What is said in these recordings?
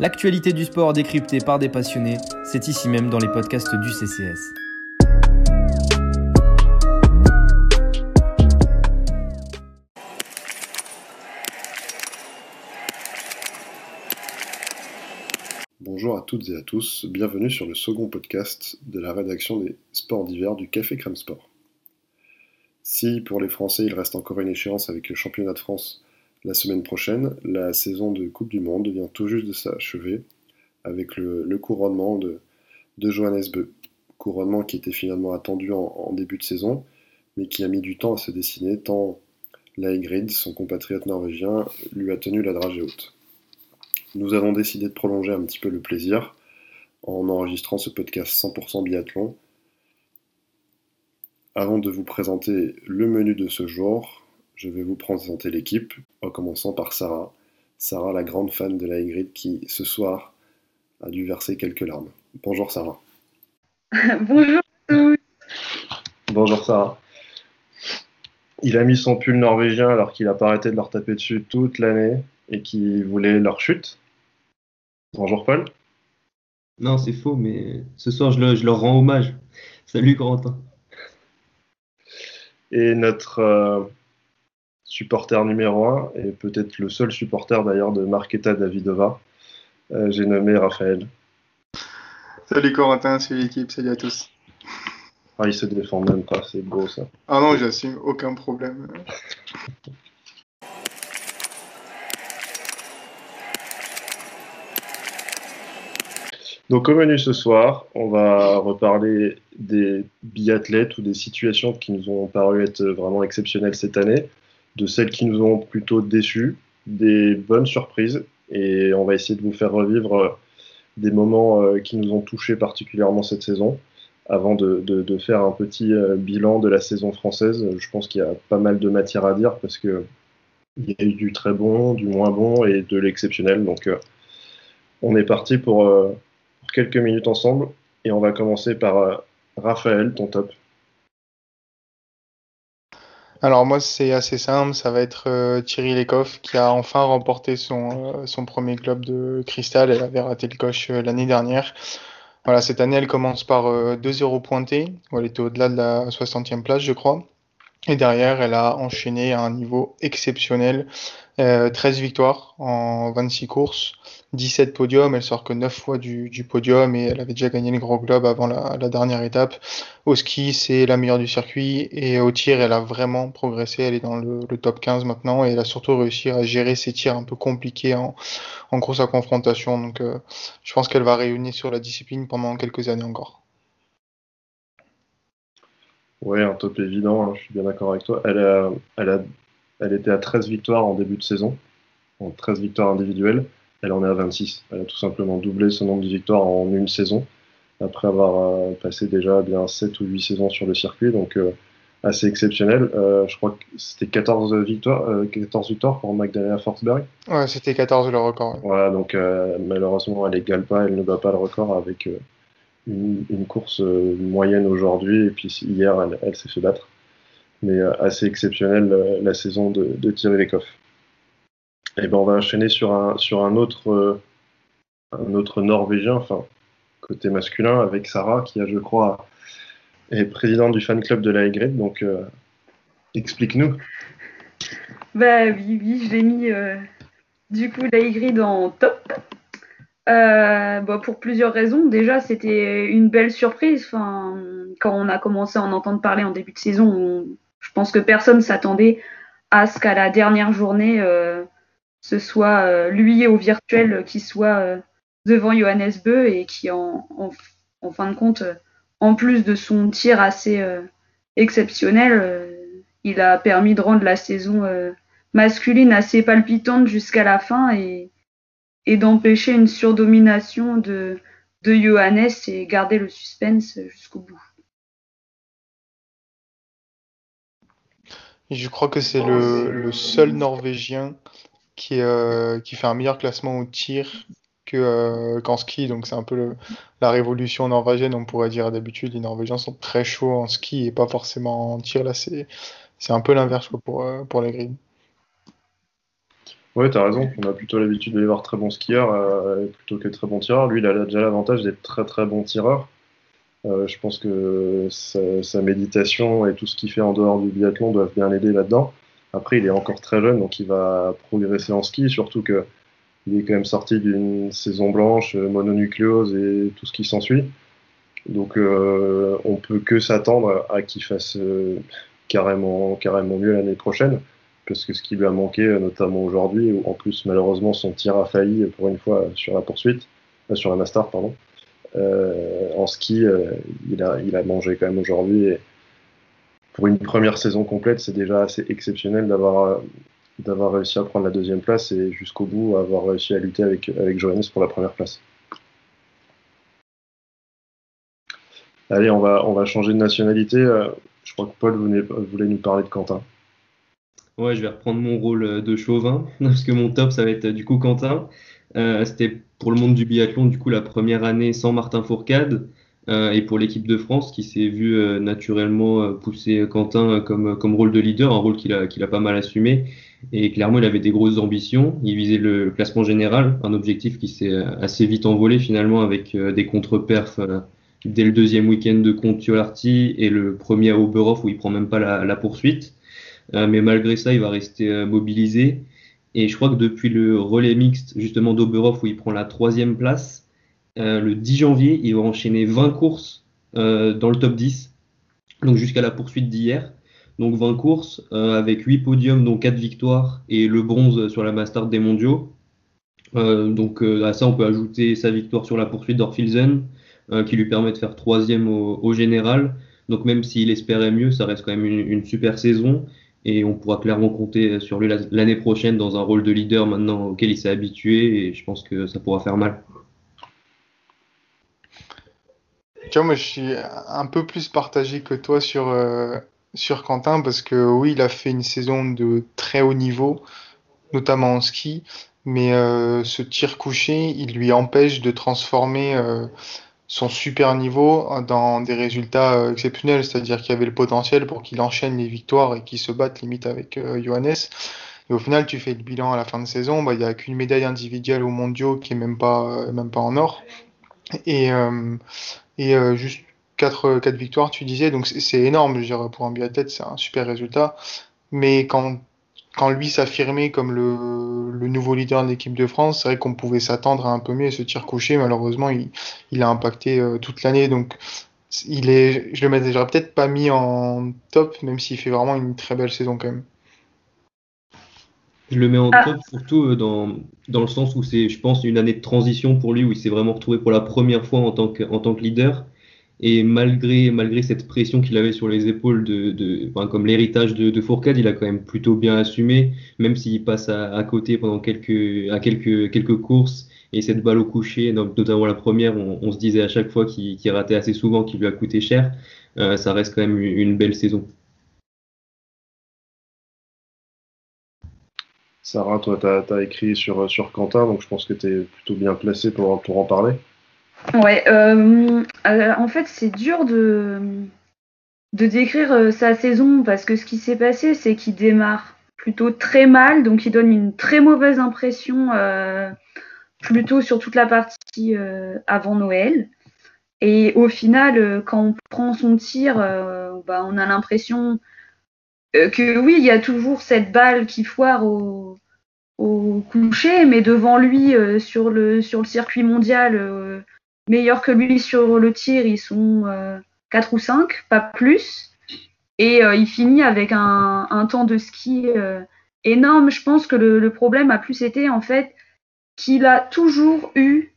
L'actualité du sport décryptée par des passionnés, c'est ici même dans les podcasts du CCS. Bonjour à toutes et à tous, bienvenue sur le second podcast de la rédaction des sports d'hiver du Café Crème Sport. Si pour les Français il reste encore une échéance avec le championnat de France la semaine prochaine, la saison de Coupe du Monde vient tout juste de s'achever avec le, couronnement de, Johannes Beu. Couronnement qui était finalement attendu en, début de saison, mais qui a mis du temps à se dessiner tant Laegrid, son compatriote norvégien, lui a tenu la dragée haute. Nous avons décidé de prolonger un petit peu le plaisir en enregistrant ce podcast 100% biathlon. Avant de vous présenter le menu de ce jour, je vais vous présenter l'équipe, en commençant par Sarah. Sarah, la grande fan de la Ingrid, qui ce soir a dû verser quelques larmes. Bonjour Sarah. Bonjour à tous. Bonjour Sarah. Il a mis son pull norvégien alors qu'il a pas arrêté de leur taper dessus toute l'année et qu'il voulait leur chute. Bonjour Paul. Non, c'est faux, mais ce soir je, leur rends hommage. Salut Corentin. Et notre euh, supporter numéro un, et peut-être le seul supporter d'ailleurs de Marketa Davidova. Euh, j'ai nommé Raphaël. Salut Corentin, salut l'équipe, salut à tous. Ah, il se défend même pas, c'est beau ça. Ah non, j'assume, aucun problème. Donc au menu ce soir, on va reparler des biathlètes ou des situations qui nous ont paru être vraiment exceptionnelles cette année, de celles qui nous ont plutôt déçus, des bonnes surprises, et on va essayer de vous faire revivre euh, des moments euh, qui nous ont touchés particulièrement cette saison, avant de, faire un petit euh, bilan de la saison française. Je pense qu'il y a pas mal de matière à dire parce que il y a eu du très bon, du moins bon et de l'exceptionnel. Donc on est parti pour, quelques minutes ensemble et on va commencer par Raphaël, ton top. Alors moi c'est assez simple, ça va être euh, Thierry Lecoff qui a enfin remporté son, euh, son premier club de cristal. Elle avait raté le coche euh, l'année dernière. Voilà, cette année elle commence par 2-0 pointé, elle était au-delà de la 60e place je crois. Et derrière elle a enchaîné à un niveau exceptionnel. 13 victoires en 26 courses, 17 podiums, elle sort que 9 fois du, podium et elle avait déjà gagné le Gros Globe avant la, dernière étape. Au ski, c'est la meilleure du circuit et au tir, elle a vraiment progressé. Elle est dans le, top 15 maintenant et elle a surtout réussi à gérer ses tirs un peu compliqués en, en grosse confrontation. Donc, euh, je pense qu'elle va réunir sur la discipline pendant quelques années encore. Oui, un top évident, hein, je suis bien d'accord avec toi. Elle, a, elle, a, elle était à 13 victoires en début de saison, en 13 victoires individuelles elle en est à 26. Elle a tout simplement doublé son nombre de victoires en une saison, après avoir euh, passé déjà bien 7 ou 8 saisons sur le circuit, donc euh, assez exceptionnel. Euh, je crois que c'était 14 victoires, 14 victoires pour Magdalena Forsberg. Ouais, c'était 14 le record. Voilà, donc malheureusement, elle n'égale pas, elle ne bat pas le record avec une, course moyenne aujourd'hui, et puis hier, elle, s'est fait battre. Mais assez exceptionnel la saison de, de Thierry Lecoff. Et eh ben on va enchaîner sur un, sur un autre, euh, un autre Norvégien, enfin, côté masculin, avec Sarah, qui a, je crois, est présidente du fan club de la Y. Donc, euh, explique-nous. Bah oui, oui, je l'ai mis euh, du coup la Y en top. Bah, pour plusieurs raisons. Déjà, c'était une belle surprise. Enfin, quand on a commencé à en entendre parler en début de saison, je pense que personne s'attendait à ce qu'à la dernière journée, ce soit euh, lui au virtuel qui soit euh, devant Johannes Beu et qui en, en, fin de compte, euh, en plus de son tir assez exceptionnel, il a permis de rendre la saison masculine assez palpitante jusqu'à la fin et, et d'empêcher une surdomination de, Johannes et garder le suspense jusqu'au bout. Je crois que c'est le, seul Norvégien qui, euh, qui fait un meilleur classement au tir euh, qu'en ski. Donc c'est un peu la révolution norvégienne, on pourrait dire d'habitude. Les Norvégiens sont très chauds en ski et pas forcément en tir. Là, c'est, un peu l'inverse pour, euh, pour les grilles. Ouais, t'as raison. On a plutôt l'habitude de les voir très bons skieurs euh, plutôt que très bons tireurs. Lui, il a déjà l'avantage d'être très très bon tireur. Euh, je pense que sa, méditation et tout ce qu'il fait en dehors du biathlon doivent bien l'aider là-dedans. Après, il est encore très jeune, donc il va progresser en ski, surtout que il est quand même sorti d'une saison blanche, mononucléose et tout ce qui s'ensuit. Donc, euh, on peut que s'attendre à qu'il fasse euh, carrément, carrément mieux l'année prochaine, parce que ce qui lui a manqué, notamment aujourd'hui, où en plus malheureusement son tir a failli pour une fois sur la poursuite, euh, sur la master, pardon. Euh, en ski, euh, il, a, mangé quand même aujourd'hui. Pour une première saison complète, c'est déjà assez exceptionnel d'avoir réussi à prendre la deuxième place et jusqu'au bout avoir réussi à lutter avec, avec Johannes pour la première place. Allez, on va, changer de nationalité. Je crois que Paul voulait nous parler de Quentin. Ouais, je vais reprendre mon rôle de chauvin, parce que mon top, ça va être du coup Quentin. Euh, C'était pour le monde du biathlon, du coup, la première année sans Martin Fourcade. Euh, et pour l'équipe de France qui s'est vu euh, naturellement euh, pousser Quentin comme, comme rôle de leader, un rôle qu'il a, qu'il a pas mal assumé. Et clairement, il avait des grosses ambitions. Il visait le classement général, un objectif qui s'est assez vite envolé finalement avec des contre-perfs dès le deuxième week-end de Conti-Olarty et le premier à Oberhof où il prend même pas la, la poursuite. Mais malgré ça, il va rester mobilisé. Et je crois que depuis le relais mixte, justement d'Oberhof, où il prend la troisième place, euh, le 10 janvier, il va enchaîner 20 courses euh, dans le top 10, donc jusqu'à la poursuite d'hier. Donc 20 courses euh, avec 8 podiums, dont 4 victoires et le bronze sur la Master des mondiaux. Euh, donc à ça, on peut ajouter sa victoire sur la poursuite d'Orfilsen, qui lui permet de faire troisième au, au, général. Donc même s'il espérait mieux, ça reste quand même une, une super saison et on pourra clairement compter sur lui l'année prochaine dans un rôle de leader maintenant auquel il s'est habitué et je pense que ça pourra faire mal. Tu moi je suis un peu plus partagé que toi sur, euh, sur Quentin parce que oui, il a fait une saison de très haut niveau, notamment en ski, mais euh, ce tir couché, il lui empêche de transformer euh, son super niveau dans des résultats euh, exceptionnels, c'est-à-dire qu'il avait le potentiel pour qu'il enchaîne les victoires et qu'il se batte limite avec euh, Johannes. Et au final, tu fais le bilan à la fin de saison, bah, il n'y a qu'une médaille individuelle aux mondiaux qui est même pas, euh, même pas en or. Et, et juste 4, quatre victoires, tu disais, donc c'est énorme, je dirais, pour un biathlète, c'est un super résultat. Mais quand quand lui s'affirmait comme le, le, nouveau leader de l'équipe de France, c'est vrai qu'on pouvait s'attendre à un peu mieux ce tir couché. Malheureusement, il, il a impacté euh, toute l'année. Donc, il est, je le mettrais peut-être pas mis en top, même s'il fait vraiment une très belle saison quand même. Je le mets en top surtout dans, dans le sens où c'est, je pense, une année de transition pour lui, où il s'est vraiment retrouvé pour la première fois en tant que, en tant que leader. Et malgré, malgré cette pression qu'il avait sur les épaules, de, de enfin, comme l'héritage de, de, Fourcade, il a quand même plutôt bien assumé, même s'il passe à, côté pendant quelques, à quelques, quelques courses. Et cette balle au coucher, notamment la première, on, se disait à chaque fois qu'il qu ratait assez souvent, qu'il lui a coûté cher. Euh, ça reste quand même une, belle saison. Sarah, toi, tu as, as, écrit sur, sur Quentin, donc je pense que tu es plutôt bien placé pour, pour en parler. Ouais, euh, en fait, c'est dur de, de décrire euh, sa saison parce que ce qui s'est passé, c'est qu'il démarre plutôt très mal, donc il donne une très mauvaise impression euh, plutôt sur toute la partie euh, avant Noël. Et au final, euh, quand on prend son tir, euh, bah, on a l'impression que oui, il y a toujours cette balle qui foire au, au coucher, mais devant lui, sur, le, sur le circuit mondial, meilleurs que lui sur le tir, ils sont euh, 4 ou 5, pas plus. Et euh, il finit avec un, temps de ski euh, énorme. Je pense que le, problème a plus été en fait qu'il a toujours eu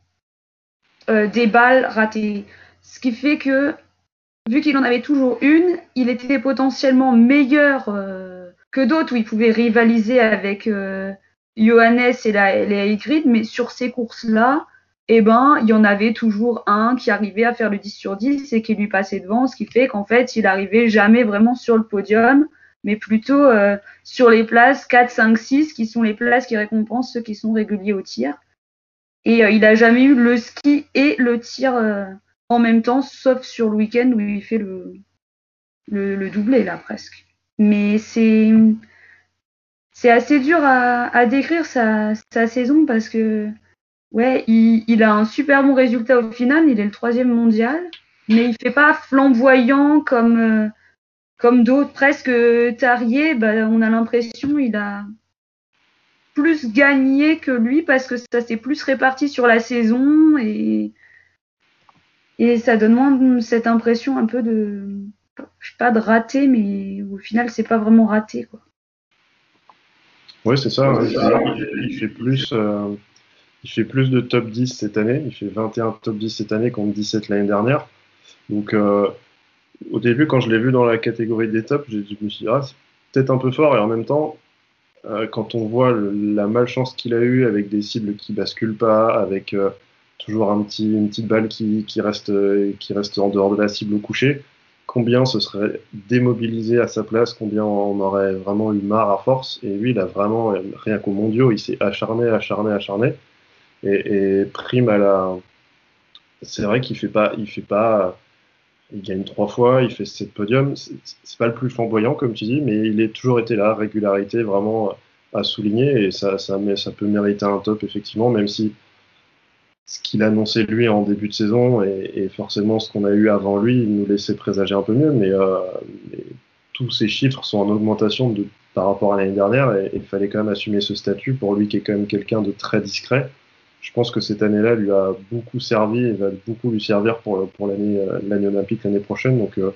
euh, des balles ratées. Ce qui fait que, vu qu'il en avait toujours une, il était potentiellement meilleur que d'autres où il pouvait rivaliser avec Johannes et la, les Hygrid, mais sur ces courses-là, eh ben, il y en avait toujours un qui arrivait à faire le 10 sur 10 et qui lui passait devant, ce qui fait qu'en fait, il arrivait jamais vraiment sur le podium, mais plutôt euh, sur les places 4, 5, 6, qui sont les places qui récompensent ceux qui sont réguliers au tir. Et euh, il n'a jamais eu le ski et le tir euh, en même temps, sauf sur le week-end où il fait le, le, le doublé, là, presque. Mais c'est c'est assez dur à, décrire sa, saison parce que ouais, il, a un super bon résultat au final. Il est le troisième mondial, mais il fait pas flamboyant comme euh, comme d'autres. Presque Tarier, bah, on a l'impression il a plus gagné que lui parce que ça s'est plus réparti sur la saison et et ça donne moins cette impression un peu de je sais pas de raté, mais au final c'est pas vraiment raté quoi. Oui, c'est ça. il, fait plus, euh, il fait plus de top 10 cette année. Il fait 21 top 10 cette année contre 17 l'année dernière. Donc, euh, au début, quand je l'ai vu dans la catégorie des tops, je me suis dit, ah, c'est peut-être un peu fort. Et en même temps, euh, quand on voit la malchance qu'il a eue avec des cibles qui basculent pas, avec toujours un petit, une petite balle qui, qui, reste, qui reste en dehors de la cible au coucher, combien ce serait démobilisé à sa place, combien on aurait vraiment eu marre à force. Et lui, il a vraiment, rien qu'au mondiaux, il s'est acharné, acharné, acharné. Et, prime à la. C'est vrai qu'il fait pas, il fait pas, il gagne trois fois, il fait sept podiums. C'est pas le plus flamboyant, comme tu dis, mais il est toujours été là, régularité vraiment à souligner, et ça, ça, ça peut mériter un top, effectivement, même si ce qu'il annonçait lui en début de saison et, forcément ce qu'on a eu avant lui nous laissait présager un peu mieux, mais, euh, tous ces chiffres sont en augmentation par rapport à l'année dernière et il fallait quand même assumer ce statut pour lui qui est quand même quelqu'un de très discret. Je pense que cette année-là lui a beaucoup servi et va beaucoup lui servir pour, pour l'année, euh, l'année olympique l'année prochaine. Donc euh,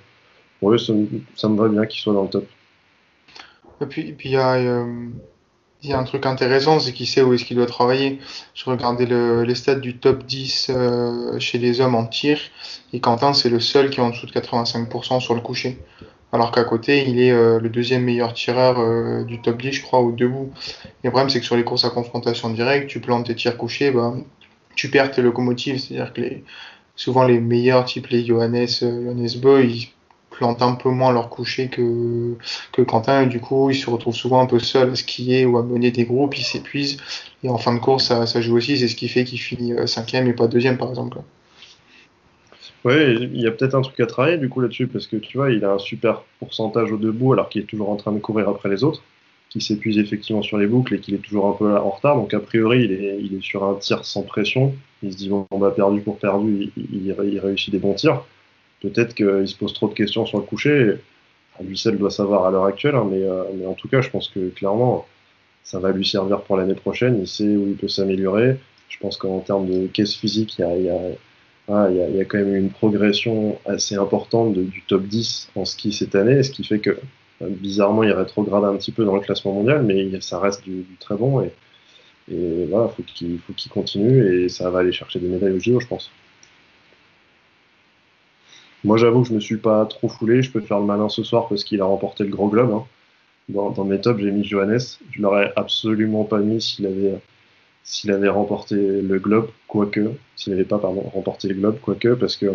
pour eux, ça, me va bien qu'il soit dans le top. Et puis, puis il y a un truc intéressant, c'est qu'il sait où est-ce qu'il doit travailler. Je regardais le, les stats du top 10 euh, chez les hommes en tir, et Quentin, c'est le seul qui est en dessous de 85% sur le coucher. Alors qu'à côté, il est euh, le deuxième meilleur tireur euh, du top 10, je crois, au debout. Et le problème, c'est que sur les courses à confrontation directe, tu plantes tes tirs couchés, bah, tu perds tes locomotives. C'est-à-dire que souvent les meilleurs, type les Johannes, Johannes Boy, plantent un peu moins leur coucher que, que Quentin, du coup, il se retrouve souvent un peu seul à skier ou à mener des groupes, il s'épuise, et en fin de course, ça, joue aussi, c'est ce qui fait qu'il finit euh, cinquième et pas deuxième, par exemple. Oui, il y a peut-être un truc à travailler du coup là-dessus, parce que tu vois, il a un super pourcentage au debout alors qu'il est toujours en train de courir après les autres, qui s'épuise effectivement sur les boucles et qu'il est toujours un peu en retard. Donc a priori, il est, il est sur un tir sans pression. Il se dit, bon, on va perdu pour perdu, il, il réussit des bons tirs. Peut-être qu'il se pose trop de questions sur le coucher. Lui seul doit savoir à l'heure actuelle, hein, euh, mais, en tout cas, je pense que clairement, ça va lui servir pour l'année prochaine. Il sait où il peut s'améliorer. Je pense qu'en termes de caisse physique, il y a, ah, quand même une progression assez importante du top 10 en ski cette année, ce qui fait que euh, bizarrement il rétrograde un petit peu dans le classement mondial, mais ça reste du, très bon et, voilà, il faut qu'il continue et ça va aller chercher des médailles au JO, je pense. Moi, j'avoue que je me suis pas trop foulé. Je peux faire le malin ce soir parce qu'il a remporté le Gros Globe. Hein. Dans, mes tops, j'ai mis Johannes. Je l'aurais absolument pas mis s'il avait, s'il avait remporté le Globe, quoique. S'il n'avait pas, pardon, remporté le Globe, quoique, parce que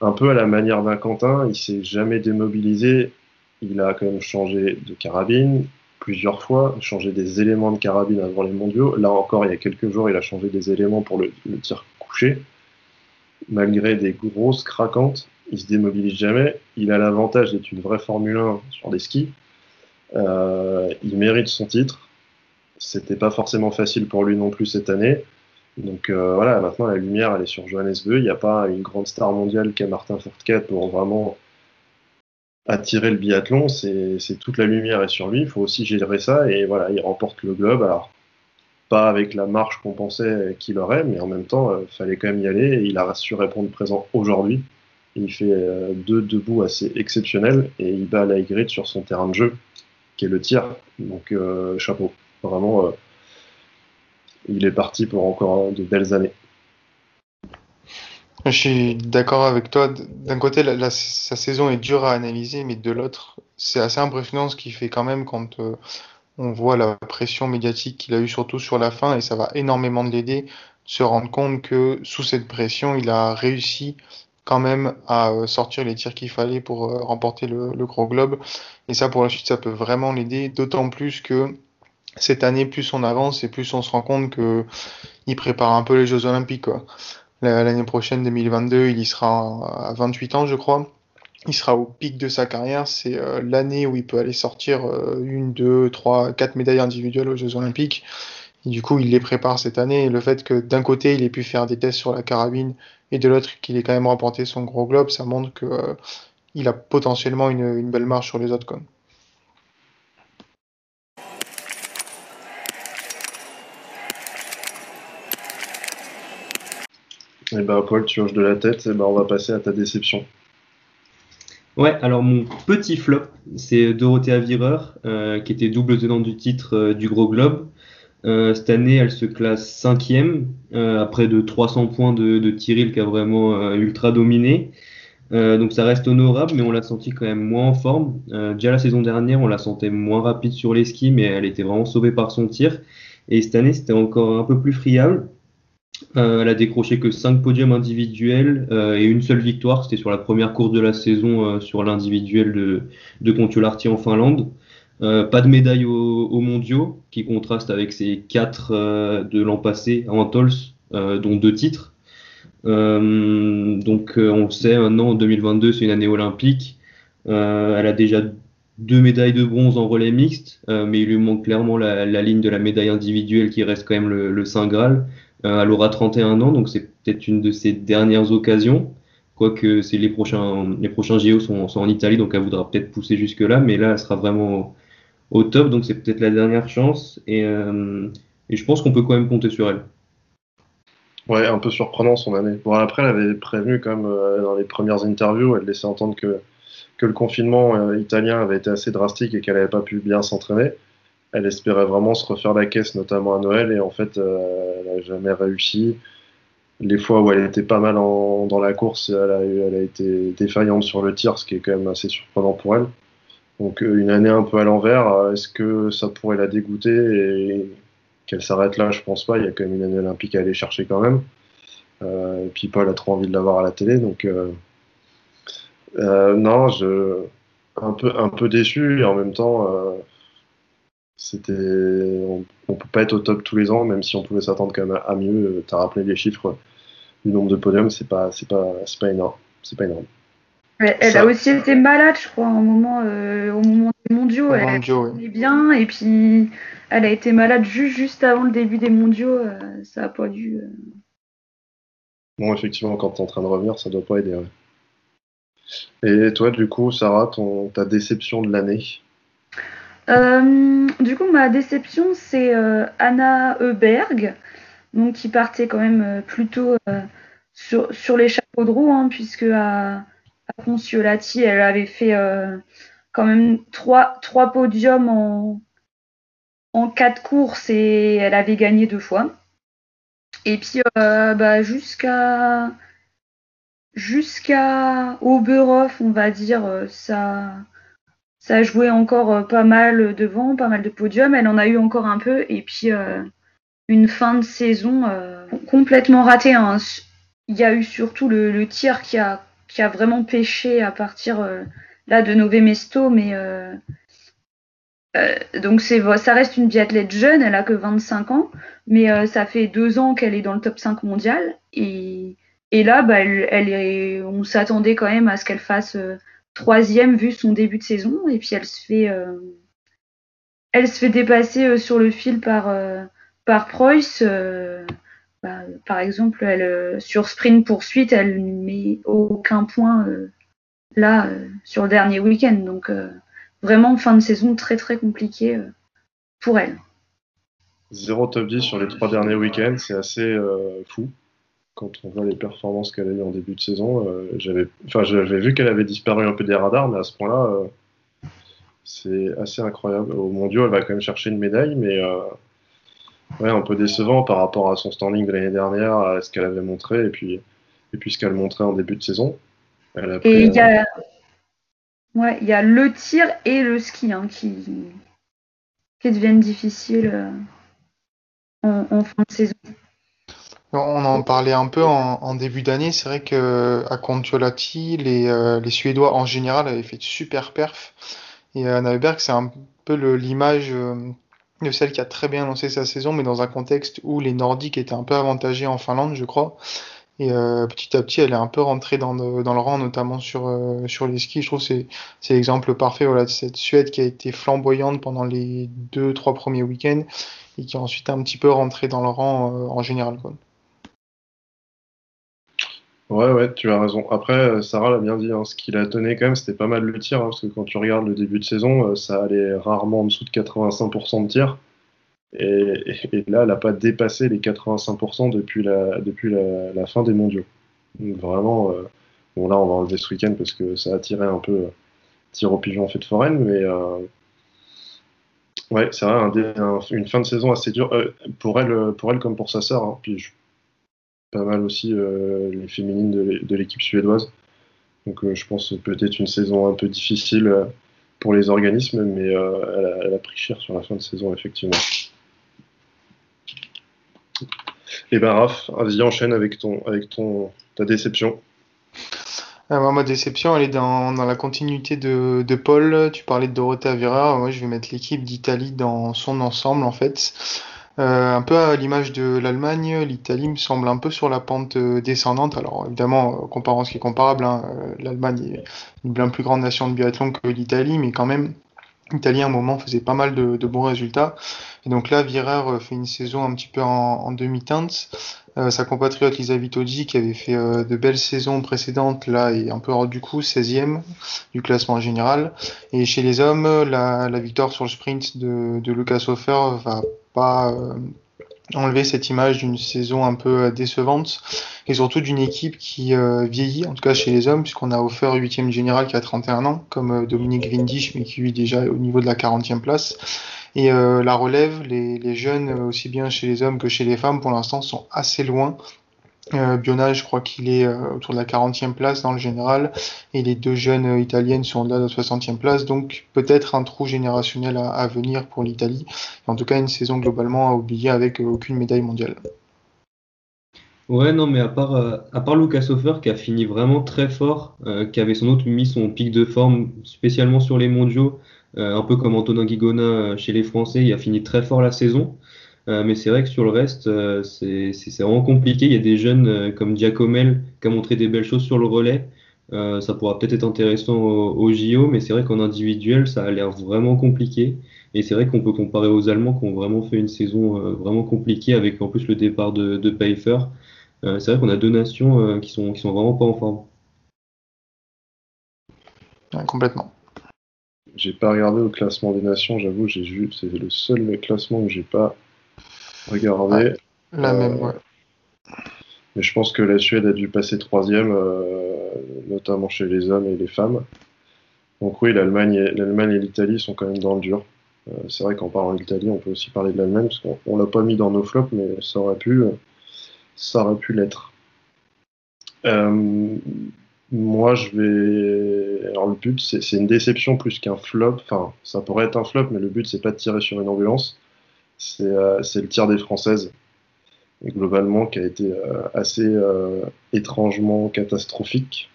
un peu à la manière d'un Quentin, il s'est jamais démobilisé. Il a quand même changé de carabine plusieurs fois, changé des éléments de carabine avant les mondiaux. Là encore, il y a quelques jours, il a changé des éléments pour le tir couché malgré des grosses craquantes, il se démobilise jamais. Il a l'avantage d'être une vraie Formule 1 sur des skis. Euh, il mérite son titre. C'était pas forcément facile pour lui non plus cette année. Donc euh, voilà, maintenant la lumière elle est sur Johannes Beu. Il n'y a pas une grande star mondiale qu'est Martin Fourcade pour vraiment attirer le biathlon. C'est toute la lumière est sur lui. Il faut aussi gérer ça et voilà, il remporte le globe. Alors pas avec la marche qu'on pensait qu'il aurait, mais en même temps, il euh, fallait quand même y aller et il a su répondre présent aujourd'hui. Il fait euh, deux debout assez exceptionnels et il bat la Y sur son terrain de jeu, qui est le tir. Donc chapeau. Vraiment, il est parti pour encore de belles années. Je suis d'accord avec toi. D'un côté, sa saison est dure à analyser, mais de l'autre, c'est assez impressionnant ce qu'il fait quand même quand on voit la pression médiatique qu'il a eu surtout sur la fin et ça va énormément l'aider de se rendre compte que sous cette pression, il a réussi quand même à euh, sortir les tirs qu'il fallait pour euh, remporter le, gros globe. Et ça, pour la suite, ça peut vraiment l'aider, d'autant plus que cette année, plus on avance et plus on se rend compte que il prépare un peu les Jeux Olympiques. L'année prochaine, 2022, il y sera à 28 ans, je crois. il sera au pic de sa carrière. C'est l'année où il peut aller sortir une, deux, trois, quatre médailles individuelles aux Jeux Olympiques. Et du coup, il les prépare cette année. Et le fait que d'un côté, il ait pu faire des tests sur la carabine et de l'autre, qu'il ait quand même remporté son gros globe, ça montre que il a potentiellement une, belle marche sur les autres. Comme. Et eh ben Paul, tu hoches de la tête, et eh ben on va passer à ta déception. Ouais, alors mon petit flop, c'est Dorothea Virer, euh, qui était double tenant du titre euh, du Gros Globe. Euh, cette année, elle se classe cinquième, après de 300 points de, de qui a vraiment ultra dominé. donc ça reste honorable, mais on l'a senti quand même moins en forme. déjà la saison dernière, on la sentait moins rapide sur les skis, mais elle était vraiment sauvée par son tir. Et cette année, c'était encore un peu plus friable. Euh, elle a décroché que 5 podiums individuels euh, et une seule victoire. C'était sur la première course de la saison euh, sur l'individuel de, de en Finlande. pas de médaille aux, mondiaux, qui contraste avec ses 4 de l'an passé à Antols, dont deux titres. donc on le sait maintenant, en 2022, c'est une année olympique. elle a déjà deux médailles de bronze en relais mixte, mais il lui manque clairement la, ligne de la médaille individuelle qui reste quand même le, le Saint Graal. Euh, elle aura 31 ans, donc c'est peut-être une de ses dernières occasions. Quoique c'est les prochains, les prochains JO sont, en Italie, donc elle voudra peut-être pousser jusque-là, mais là, elle sera vraiment au, top, donc c'est peut-être la dernière chance. Et, euh, et je pense qu'on peut quand même compter sur elle. Ouais, un peu surprenant son année. Bon, après, elle avait prévenu quand même euh, dans les premières interviews, elle laissait entendre que le confinement italien avait été assez drastique et qu'elle n'avait pas pu bien s'entraîner elle espérait vraiment se refaire la caisse, notamment à Noël, et en fait, euh, elle n'a jamais réussi. Les fois où elle était pas mal dans la course, elle a, été défaillante sur le tir, ce qui est quand même assez surprenant pour elle. Donc euh, une année un peu à l'envers, euh, est-ce que ça pourrait la dégoûter et qu'elle s'arrête là? Je pense pas. Il y a quand même une année olympique à aller chercher quand même. et puis Paul a trop envie de la voir à la télé, donc non, je un peu un peu déçu et en même temps c'était, on, ne peut pas être au top tous les ans, même si on pouvait s'attendre quand même à, mieux. Tu as rappelé les chiffres du nombre de podiums, c'est pas, c'est pas, c'est pas énorme. C'est pas énorme. elle a aussi été malade, je crois, au moment, euh, au moment des mondiaux. elle est bien, et puis elle a été malade juste, juste avant le début des mondiaux. Euh, ça a pas dû. Euh. Bon, effectivement, quand tu es en train de revenir, ça doit pas aider. Et toi, du coup, Sarah, ton, ta déception de l'année? Euh, du coup, ma déception, c'est euh, Anna Heuberg, donc qui partait quand même euh, plutôt sur, sur, les chapeaux de roue, hein, puisque à, à Conciolati, elle avait fait quand même trois, trois podiums en, en quatre courses et elle avait gagné deux fois. Et puis bah, jusqu'à jusqu'à Oberhof, on va dire, ça ça a joué encore euh, pas mal devant, pas mal de podiums. Elle en a eu encore un peu. Et puis, euh, une fin de saison euh, complètement ratée. Hein. Il y a eu surtout le, tir qui a, vraiment pêché à partir là de Nové Mesto. Mais donc, ça reste une biathlète jeune. Elle a que 25 ans. Mais ça fait deux ans qu'elle est dans le top 5 mondial. Et, là, bah, on s'attendait quand même à ce qu'elle fasse troisième vu son début de saison et puis elle se fait euh, elle se fait dépasser euh, sur le fil par euh, par Preuss bah, par exemple elle sur sprint poursuite elle ne met aucun point là sur le dernier week-end. Donc vraiment fin de saison très très compliquée pour elle. Zéro top 10 sur les trois derniers week-ends, c'est assez fou quand on voit les performances qu'elle a eues en début de saison, euh, j'avais, enfin, j'avais vu qu'elle avait disparu un peu des radars, mais à ce point-là, euh, c'est assez incroyable. Au mondiaux, elle va quand même chercher une médaille, mais euh, ouais, un peu décevant par rapport à son standing de l'année dernière, à ce qu'elle avait montré, et puis, et puis ce qu'elle montrait en début de saison. et il y a, ouais, y a le tir et le ski hein, qui, qui deviennent difficiles en, en fin de saison. On en parlait un peu en, début d'année. C'est vrai que à euh, les Suédois en général avaient fait de super perf. Et euh, Naveberg, c'est un peu l'image euh, de celle qui a très bien lancé sa saison, mais dans un contexte où les Nordiques étaient un peu avantagés en Finlande, je crois. Et euh, petit à petit, elle est un peu rentrée dans le, rang, notamment sur, les skis. Je trouve que c'est, l'exemple parfait de cette Suède qui a été flamboyante pendant les deux, trois premiers week-ends et qui a ensuite un petit peu rentré dans le rang en général. Ouais, ouais, tu as raison. Après, Sarah l'a bien dit, hein, ce qu'il a donné quand même, c'était pas mal le tir, hein, parce que quand tu regardes le début de saison, ça allait rarement en dessous de 85% de tir. Et, là, elle n'a pas dépassé les 85% depuis, la, depuis la, fin des mondiaux. Donc vraiment, euh, bon là, on va enlever ce week-end parce que ça a tiré un peu euh, tir au pigeon fait de foraine, mais euh, ouais, c'est vrai, un, une fin de saison assez dure euh, pour, elle, pour elle comme pour sa sœur. Hein, pas mal aussi euh, les féminines de l'équipe suédoise. Donc je pense peut-être une saison un peu difficile pour les organismes, mais elle a, pris cher sur la fin de saison, effectivement. Et eh ben Raph, vas-y enchaîne avec ton, avec ton, ta déception. Euh, ma déception, elle est dans, dans la continuité de, Paul. Tu parlais de Dorothée Avira. Moi, je vais mettre l'équipe d'Italie dans son ensemble, en fait. Euh, un peu à l'image de l'Allemagne, l'Italie me semble un peu sur la pente euh, descendante. Alors évidemment, comparant ce qui est comparable, hein, l'Allemagne est une bien plus grande nation de biathlon que l'Italie, mais quand même, l'Italie à un moment faisait pas mal de, bons résultats. Et donc là, Virer euh, fait une saison un petit peu en demi-teinte. Euh, sa compatriote Lisa Vitozzi, qui avait fait euh, de belles saisons précédentes, là est un peu hors du coup, 16e du classement général. Et chez les hommes, la, victoire sur le sprint de, de Lucas Hofer va pas euh, enlever cette image d'une saison un peu décevante et surtout d'une équipe qui vieillit, en tout cas chez les hommes, puisqu'on a offert 8e général qui a 31 ans, comme Dominique Windisch, mais qui lui déjà au niveau de la 40e place. Et euh, la relève, les, les, jeunes, aussi bien chez les hommes que chez les femmes, pour l'instant, sont assez loin. Euh, Biona, je crois qu'il est euh, autour de la 40e place dans le général, et les deux jeunes italiennes sont là de la 60e place, donc peut-être un trou générationnel à, à venir pour l'Italie. En tout cas, une saison globalement à oublier avec aucune médaille mondiale. Ouais, non, mais à part, à part Lucas Hofer qui a fini vraiment très fort, euh, qui avait sans doute mis son pic de forme spécialement sur les mondiaux, un peu comme Antonin Guigona euh, chez les Français, il a fini très fort la saison. Euh, mais c'est vrai que sur le reste, c'est vraiment compliqué. Il y a des jeunes comme Giacomel qui a montré des belles choses sur le relais. ça pourra peut-être être intéressant au, JO, mais c'est vrai qu'en individuel, ça a l'air vraiment compliqué. Et c'est vrai qu'on peut comparer aux Allemands qui ont vraiment fait une saison vraiment compliquée avec en plus le départ de, Pfeiffer. c'est vrai qu'on a deux nations qui, sont, sont vraiment pas en forme. Complètement. J'ai pas regardé au classement des nations, j'avoue, j'ai vu, c'est le seul classement que j'ai pas regardé. la euh, même, ouais. Mais je pense que la Suède a dû passer troisième, euh, notamment chez les hommes et les femmes. Donc oui, l'Allemagne et, l'Allemagne et l'Italie sont quand même dans le dur. Euh, c'est vrai qu'en parlant d'Italie, on peut aussi parler de l'Allemagne, parce qu'on l'a pas mis dans nos flops, mais ça aurait pu, ça aurait pu l'être. Euh, moi, je vais. Alors, le but, c'est une déception plus qu'un flop. Enfin, ça pourrait être un flop, mais le but, c'est pas de tirer sur une ambulance. C'est euh, le tir des Françaises, globalement, qui a été euh, assez euh, étrangement catastrophique.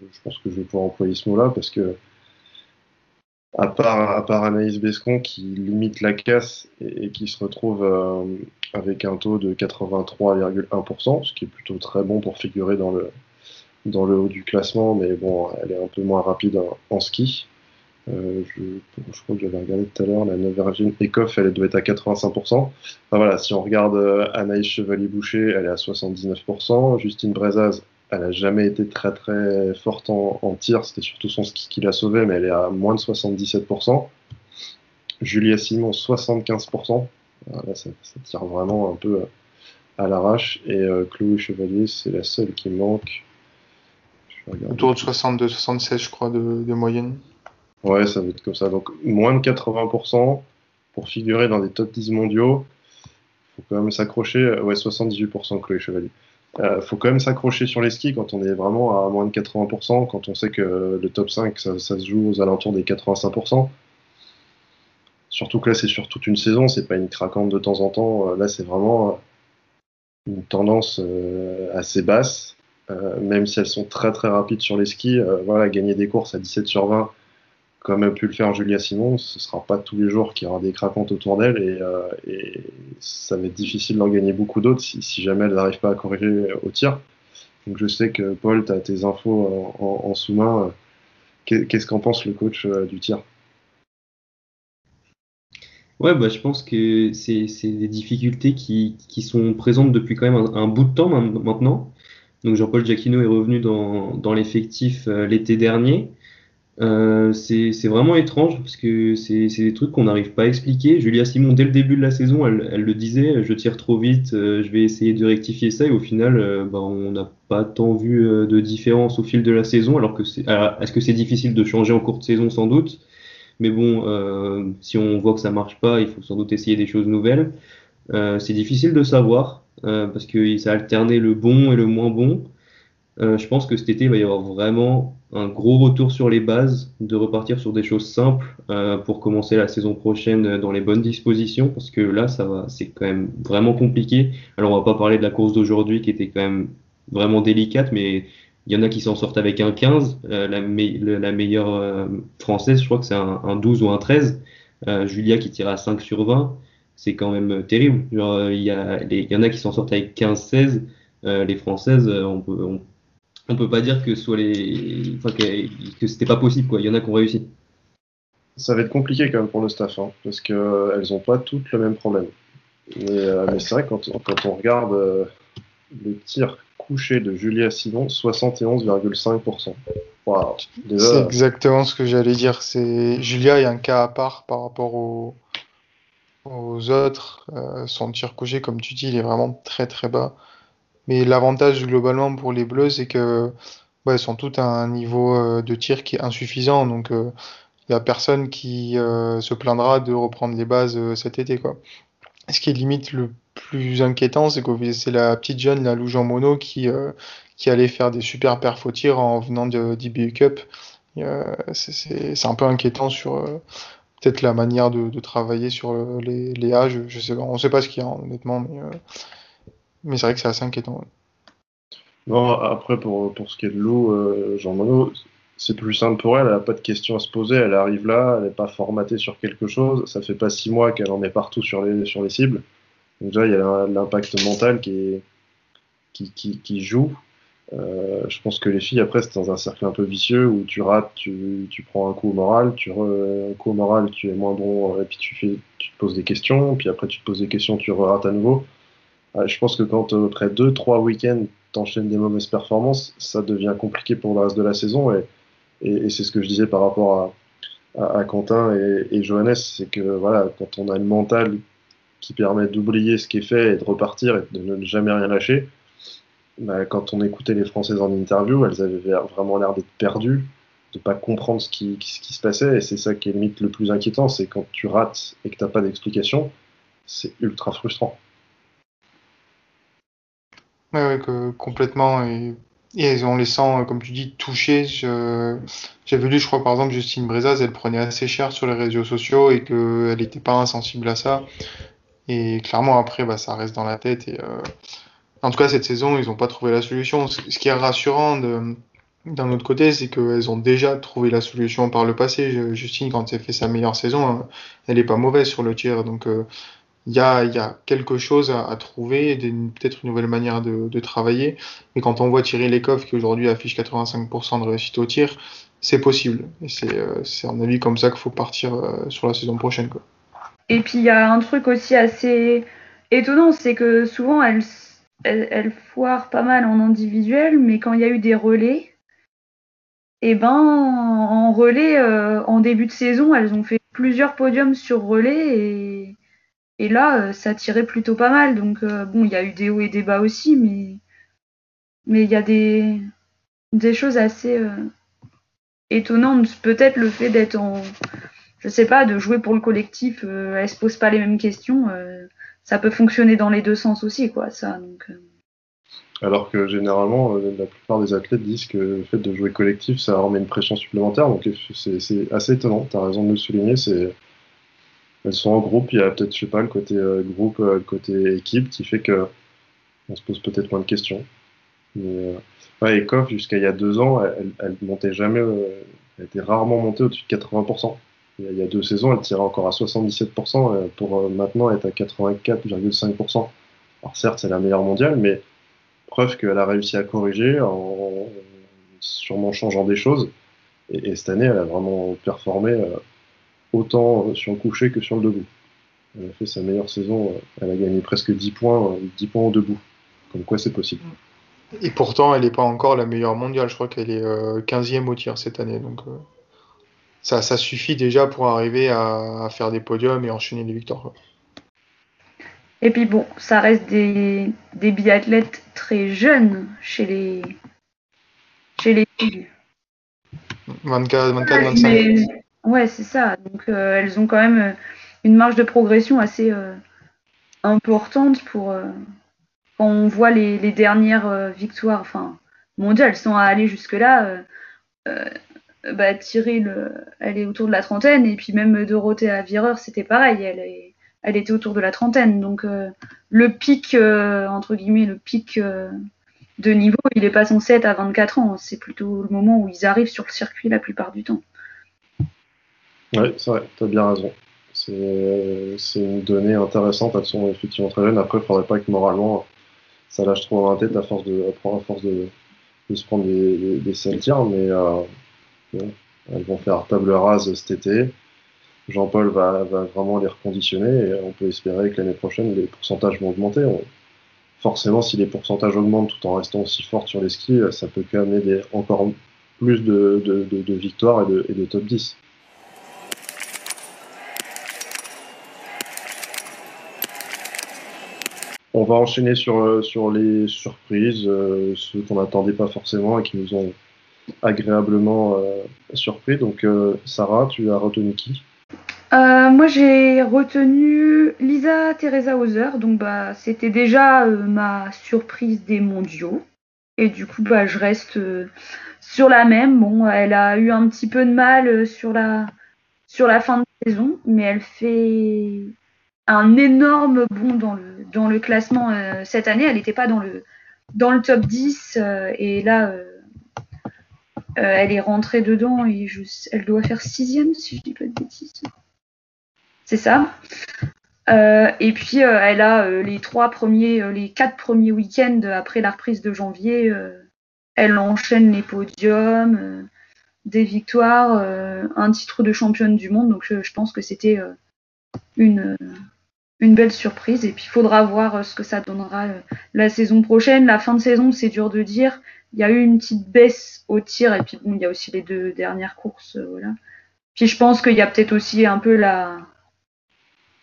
Je pense que je vais pouvoir employer ce mot-là parce que, à part, à part Anaïs Bescon qui limite la casse et, et qui se retrouve euh, avec un taux de 83,1%, ce qui est plutôt très bon pour figurer dans le, dans le haut du classement, mais bon, elle est un peu moins rapide en, ski. Euh, je, crois que j'avais regardé tout à l'heure, la Virgin Ecoff, elle doit être à 85%. Enfin, voilà, si on regarde euh, Anaïs Chevalier-Boucher, elle est à 79%. Justine Brezaz, elle a jamais été très très forte en, tir, c'était surtout son ski qui l'a sauvée, mais elle est à moins de 77%. Julia Simon, 75%. Là, ça, tire vraiment un peu à l'arrache. Et euh, Chloé Chevalier, c'est la seule qui manque. Autour de 62-76, je crois, de, de, moyenne. Ouais, ça va être comme ça. Donc, moins de 80% pour figurer dans des top 10 mondiaux. faut quand même s'accrocher. Ouais, 78% Chloé Chevalier. Euh, faut quand même s'accrocher sur les skis quand on est vraiment à moins de 80%, quand on sait que le top 5, ça, ça se joue aux alentours des 85%. Surtout que là, c'est sur toute une saison, c'est pas une craquante de temps en temps. Là, c'est vraiment une tendance euh, assez basse euh, même si elles sont très très rapides sur les skis, euh, voilà, gagner des courses à 17 sur 20, comme a pu le faire Julia Simon, ce sera pas tous les jours qu'il y aura des craquantes autour d'elle et, et, ça va être difficile d'en gagner beaucoup d'autres si, jamais elle n'arrive pas à corriger au tir. Donc je sais que Paul, tu as tes infos en, sous-main. Qu'est-ce qu'en pense le coach du tir? Ouais, bah, je pense que c'est des difficultés qui, sont présentes depuis quand même un, bout de temps maintenant. Donc Jean-Paul Giacchino est revenu dans, l'effectif l'été dernier. Euh, c'est vraiment étrange parce que c'est des trucs qu'on n'arrive pas à expliquer. Julia Simon, dès le début de la saison, elle, le disait, je tire trop vite, euh, je vais essayer de rectifier ça. Et au final, euh, bah, on n'a pas tant vu de différence au fil de la saison. Alors que c'est, est-ce que c'est difficile de changer en cours de saison? Sans doute Mais bon, si on voit que ça marche pas, il faut sans doute essayer des choses nouvelles. c'est difficile de savoir parce que ça a alterné le bon et le moins bon. je pense que cet été, il va y avoir vraiment un gros retour sur les bases, de repartir sur des choses simples euh, pour commencer la saison prochaine dans les bonnes dispositions, parce que là, ça va, c'est quand même vraiment compliqué. Alors, on va pas parler de la course d'aujourd'hui qui était quand même vraiment délicate, mais il y en a qui s'en sortent avec un 15. Euh, la, meilleure euh, française, je crois que c'est un, un, 12 ou un 13. Julia qui tire à 5 sur 20, c'est quand même terrible. Il y, il y en a qui s'en sortent avec 15-16. les françaises, on peut, on on peut pas dire que soit les, enfin, que, que c'était pas possible quoi. Il y en a qui ont réussi. Ça va être compliqué quand même pour le staff, hein, parce que euh, elles ont pas toutes le même problème. Mais, euh, c'est vrai quand, quand on regarde euh, le tir couché de Julia Simon, 71,5%. C'est exactement ce que j'allais dire. C'est Julia est un cas à part par rapport aux, aux autres. son tir couché, comme tu dis, il est vraiment très très bas. Mais l'avantage globalement pour les Bleus, c'est que ouais, elles sont toutes à un niveau euh, de tir qui est insuffisant. Donc il euh, n'y a personne qui euh, se plaindra de reprendre les bases cet été. Quoi. Ce qui est limite le plus inquiétant, c'est que c'est la petite jeune, la Lou Mono, qui, qui allait faire des super perfs au en venant d'IBU Cup. c'est un peu inquiétant sur peut-être la manière de, travailler sur les, les âges. Je sais, on ne sait pas ce qu'il y a honnêtement, mais mais c'est vrai que c'est assez inquiétant. Non, après, pour, pour ce qui est de l'eau, euh, Jean Monod, c'est plus simple pour elle, elle n'a pas de questions à se poser, elle arrive là, elle n'est pas formatée sur quelque chose, ça fait pas six mois qu'elle en met partout sur les, sur les cibles. Donc déjà, il y a l'impact mental qui, qui, qui, qui, joue. Euh, je pense que les filles, après, c'est dans un cercle un peu vicieux où tu rates, tu, prends un coup au moral, tu un coup au moral, tu es moins bon, et puis tu, fais, tu te poses des questions, puis après tu te poses des questions, tu rates à nouveau je pense que quand euh, après deux, trois week-ends, t'enchaînes des mauvaises performances, ça devient compliqué pour le reste de la saison. Et, c'est ce que je disais par rapport à, à, Quentin et, et Johannes, c'est que voilà, quand on a le mental qui permet d'oublier ce qui est fait et de repartir et de ne jamais rien lâcher, bah, quand on écoutait les Françaises en interview, elles avaient vraiment l'air d'être perdues, de pas comprendre ce qui, se passait. Et c'est ça qui est limite le plus inquiétant, c'est quand tu rates et que t'as pas d'explication, c'est ultra frustrant. Que, complètement. Et, et on les sent, comme tu dis, touchés. J'avais lu, je crois, par exemple, Justine Brezaz, elle prenait assez cher sur les réseaux sociaux et qu'elle n'était pas insensible à ça. Et clairement, après, bah, ça reste dans la tête. Euh, En tout cas, cette saison, ils n'ont pas trouvé la solution. Ce qui est rassurant d'un autre côté, c'est qu'elles ont déjà trouvé la solution par le passé. Justine, quand elle fait sa meilleure saison, elle n'est pas mauvaise sur le tir. Donc, euh, il y a, quelque chose à, à trouver, peut-être une nouvelle manière de, travailler. Mais quand on voit Thierry Lecoff qui aujourd'hui affiche 85% de réussite au tir, c'est possible. C'est, euh, c'est un avis comme ça qu'il faut partir euh, sur la saison prochaine. Et puis il y a un truc aussi assez étonnant, c'est que souvent elles, elles, elles, foirent pas mal en individuel, mais quand il y a eu des relais, et eh ben en relais, euh, en début de saison, elles ont fait plusieurs podiums sur relais et là, euh, ça tirait plutôt pas mal. Donc, euh, bon, il y a eu des hauts et des bas aussi, mais mais il y a des, des choses assez étonnantes. Peut-être le fait d'être en. Je sais pas, de jouer pour le collectif, elle se pose pas les mêmes questions. Ça peut fonctionner dans les deux sens aussi, quoi, ça. Donc, alors que généralement, la plupart des athlètes disent que le fait de jouer collectif, ça remet une pression supplémentaire. Donc c'est assez étonnant. Tu as raison de le souligner. Elles sont en groupe, il y a peut-être, je sais pas, le côté euh, groupe, euh, le côté équipe qui fait que on se pose peut-être moins de questions. Mais, euh, jusqu'à il y a deux ans, elle, montait jamais, euh, elle était rarement montée au-dessus de 80%. Il y a deux saisons, elle tirait encore à 77% pour maintenant être à 84,5%. Alors certes, c'est la meilleure mondiale, mais preuve qu'elle a réussi à corriger en sûrement changeant des choses. Et, cette année, elle a vraiment performé euh, autant sur le coucher que sur le debout. Elle a fait sa meilleure saison. Euh, elle a gagné presque 10 points, 10 points au debout. Comme quoi, c'est possible. Et pourtant, elle n'est pas encore la meilleure mondiale. Je crois qu'elle est 15e au tir cette année. Donc, ça, ça, suffit déjà pour arriver à, faire des podiums et enchaîner des victoires. Et puis bon, ça reste des, des biathlètes très jeunes chez les, chez les filles. 24, 24 25. ouais, c'est ça. Donc euh, elles ont quand même euh, une marge de progression assez euh, importante pour quand on voit les, les dernières victoires, enfin mondiales, sans aller jusque là. Bah, Thierry, elle est autour de la trentaine, et puis même Dorothée Avireur, c'était pareil. Elle était autour de la trentaine. Donc euh, le pic, euh, entre guillemets, le pic euh, de niveau, il n'est pas censé être à 24 ans. C'est plutôt le moment où ils arrivent sur le circuit la plupart du temps. Oui, c'est vrai, tu as bien raison. C'est une donnée intéressante. Elles sont effectivement très jeunes. Après, il ne faudrait pas que moralement ça lâche trop dans la tête à force de, force de, se prendre des, des, mais elles vont faire table rase cet été. Jean-Paul va, vraiment les reconditionner et on peut espérer que l'année prochaine, les pourcentages vont augmenter. forcément, si les pourcentages augmentent tout en restant aussi forts sur les skis, ça peut qu'amener encore plus de, victoires et de, top 10. On va enchaîner sur, sur les surprises, euh, ceux qu'on n'attendait pas forcément et qui nous ont agréablement euh, surpris. Donc, euh, Sarah, tu as retenu qui? Euh, moi, j'ai retenu Lisa Teresa Hauser. Donc, bah, c'était déjà ma surprise des mondiaux. Et du coup, bah, je reste sur la même. Bon, elle a eu un petit peu de mal sur la, sur la fin de saison, mais elle fait un énorme bond dans le, dans le classement cette année. Elle n'était pas dans le, dans le top 10. et là, elle est rentrée dedans et elle doit faire sixième, si je dis pas de bêtises. C'est ça. Euh, et puis euh, elle a euh, les trois premiers, les quatre premiers week-ends après la reprise de janvier, elle enchaîne les podiums, des victoires, un titre de championne du monde. Donc je, pense que c'était une belle surprise. Et puis il faudra voir ce que ça donnera la saison prochaine. La fin de saison, c'est dur de dire. Il y a eu une petite baisse au tir et puis bon, il y a aussi les deux dernières courses, voilà. Puis je pense qu'il y a peut-être aussi un peu la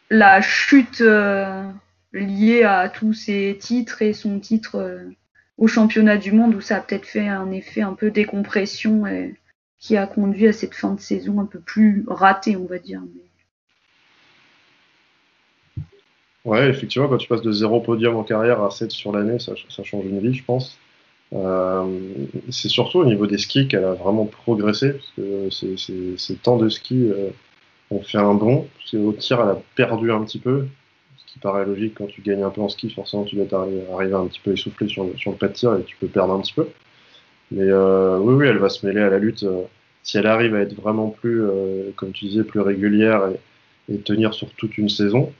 la chute euh, liée à tous ses titres et son titre euh, au championnat du monde où ça a peut-être fait un effet un peu décompression qui a conduit à cette fin de saison un peu plus ratée, on va dire. Ouais, effectivement, quand tu passes de zéro podium en carrière à 7 sur l'année, ça, change une vie, je pense. Euh, c'est surtout au niveau des skis qu'elle a vraiment progressé, parce que c'est tant de skis on fait un bond, parce au tir, elle a perdu un petit peu, ce qui paraît logique quand tu gagnes un peu en ski, forcément tu dois arriver un petit peu essoufflé sur le, pas de tir et tu peux perdre un petit peu. Mais euh, oui, oui, elle va se mêler à la lutte. Euh, si elle arrive à être vraiment plus, euh, comme tu disais, plus régulière et, tenir sur toute une saison,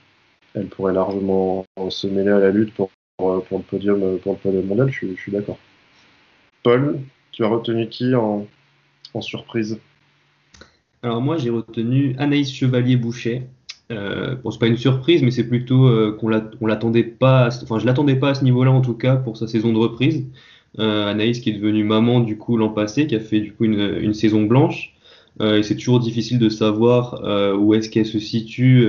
elle pourrait largement se mêler à la lutte pour, le podium pour le podium mondial, je suis d'accord. Paul, tu as retenu qui en, surprise? Alors moi j'ai retenu Anaïs Chevalier-Boucher. Euh, bon, c'est pas une surprise, mais c'est plutôt euh, qu'on l'attendait pas, enfin je l'attendais pas à ce niveau-là en tout cas pour sa saison de reprise. Euh, Anaïs qui est devenue maman du coup l'an passé, qui a fait du coup une, saison blanche. Et c'est toujours difficile de savoir où est-ce qu'elle se situe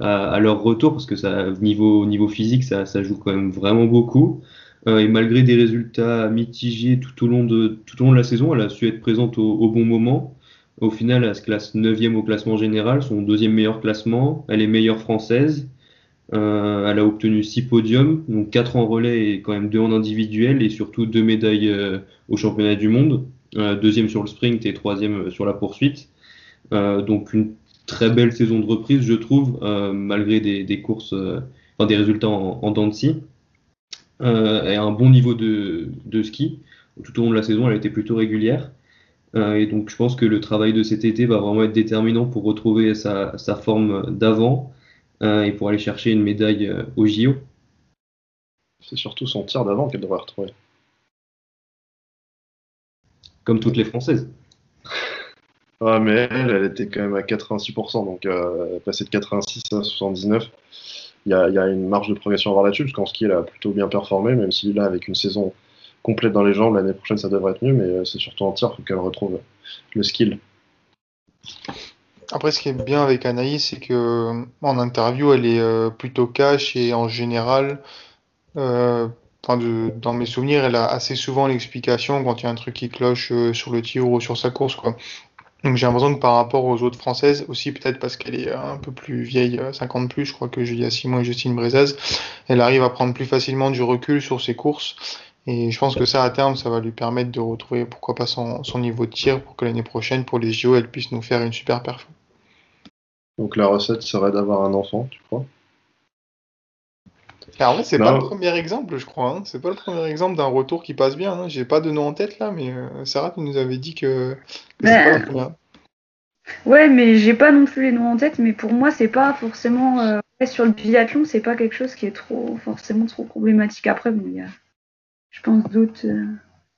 à, leur retour parce que ça, niveau, niveau physique, ça joue quand même vraiment beaucoup. Et malgré des résultats mitigés tout au long de tout au long de la saison, elle a su être présente au, bon moment. Au final, elle se classe 9e au classement général, son deuxième meilleur classement. Elle est meilleure française. Euh, elle a obtenu 6 podiums, donc 4 en relais et quand même 2 en individuel et surtout 2 médailles euh, au championnat du monde. Euh, deuxième sur le sprint et troisième sur la poursuite. Euh, donc une très belle saison de reprise, je trouve, euh, malgré des, des courses, enfin des résultats en, en dents de scie. Et un bon niveau de, de ski. Tout au long de la saison, elle a été plutôt régulière. Euh, et donc je pense que le travail de cet été va vraiment être déterminant pour retrouver sa, sa forme d'avant euh, et pour aller chercher une médaille euh, au JO. C'est surtout son tir d'avant qu'elle devrait retrouver. Comme toutes les Françaises. Ouais, mais elle, elle était quand même à 86%, donc euh, passer de 86 à 79, il y a, une marge de progression à avoir là-dessus, parce qu'en ski, elle a plutôt bien performé, même si là, avec une saison complète dans les jambes, l'année prochaine, ça devrait être mieux, mais euh, c'est surtout en tir qu'elle retrouve le skill. Après, ce qui est bien avec Anaïs, c'est que en interview, elle est euh, plutôt cash et en général, euh, dans mes souvenirs, elle a assez souvent l'explication quand il y a un truc qui cloche euh, sur le tir ou sur sa course, quoi. Donc j'ai l'impression que par rapport aux autres françaises, aussi peut-être parce qu'elle est un peu plus vieille, 50 plus, je crois que Julia Simon et Justine Brezaz, elle arrive à prendre plus facilement du recul sur ses courses. Et je pense que ça, à terme, ça va lui permettre de retrouver, pourquoi pas, son, son niveau de tir pour que l'année prochaine, pour les JO, elle puisse nous faire une super performance. Donc la recette serait d'avoir un enfant, tu crois? Alors, en fait, c'est pas le premier exemple, je crois. Hein. C'est pas le premier exemple d'un retour qui passe bien. Hein. J'ai pas de nom en tête là, mais euh, Sarah, tu nous avais dit que. que pas la Ouais, mais j'ai pas non plus les noms en tête. Mais pour moi, c'est pas forcément euh, sur le biathlon, c'est pas quelque chose qui est trop forcément trop problématique. Après, bon, il y a, je pense, d'autres euh,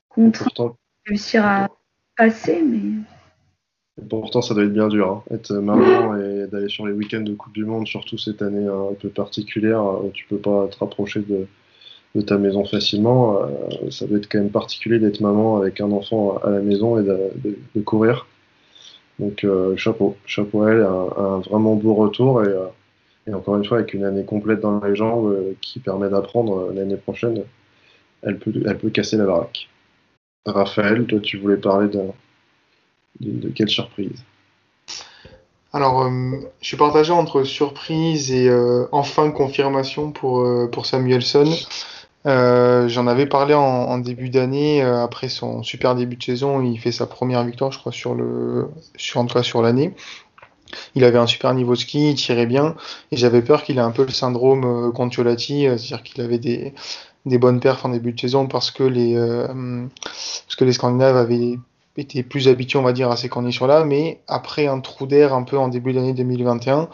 contraintes à réussir à passer, mais. Pourtant, ça doit être bien dur, hein. être maman et d'aller sur les week-ends de Coupe du Monde, surtout cette année un peu particulière où tu peux pas te rapprocher de, ta maison facilement. Euh, ça doit être quand même particulier d'être maman avec un enfant à la maison et de, courir. Donc euh, chapeau, chapeau à elle, un, vraiment beau retour et, euh, encore une fois avec une année complète dans les jambes euh, qui permet d'apprendre l'année prochaine, elle peut, elle peut casser la baraque. Raphaël, toi tu voulais parler d'un de, quelle surprise Alors, euh, je suis partagé entre surprise et euh, enfin confirmation pour, euh, pour Samuelson. J'en avais parlé en, début d'année, après son super début de saison, il fait sa première victoire, je crois, sur le, sur, en tout cas sur l'année. Il avait un super niveau de ski, il tirait bien, et j'avais peur qu'il ait un peu le syndrome Contiolati, c'est-à-dire qu'il avait des, des bonnes perfs en début de saison parce que les, parce que les Scandinaves avaient était plus habitué, on va dire, à ces conditions-là, mais après un trou d'air un peu en début d'année 2021,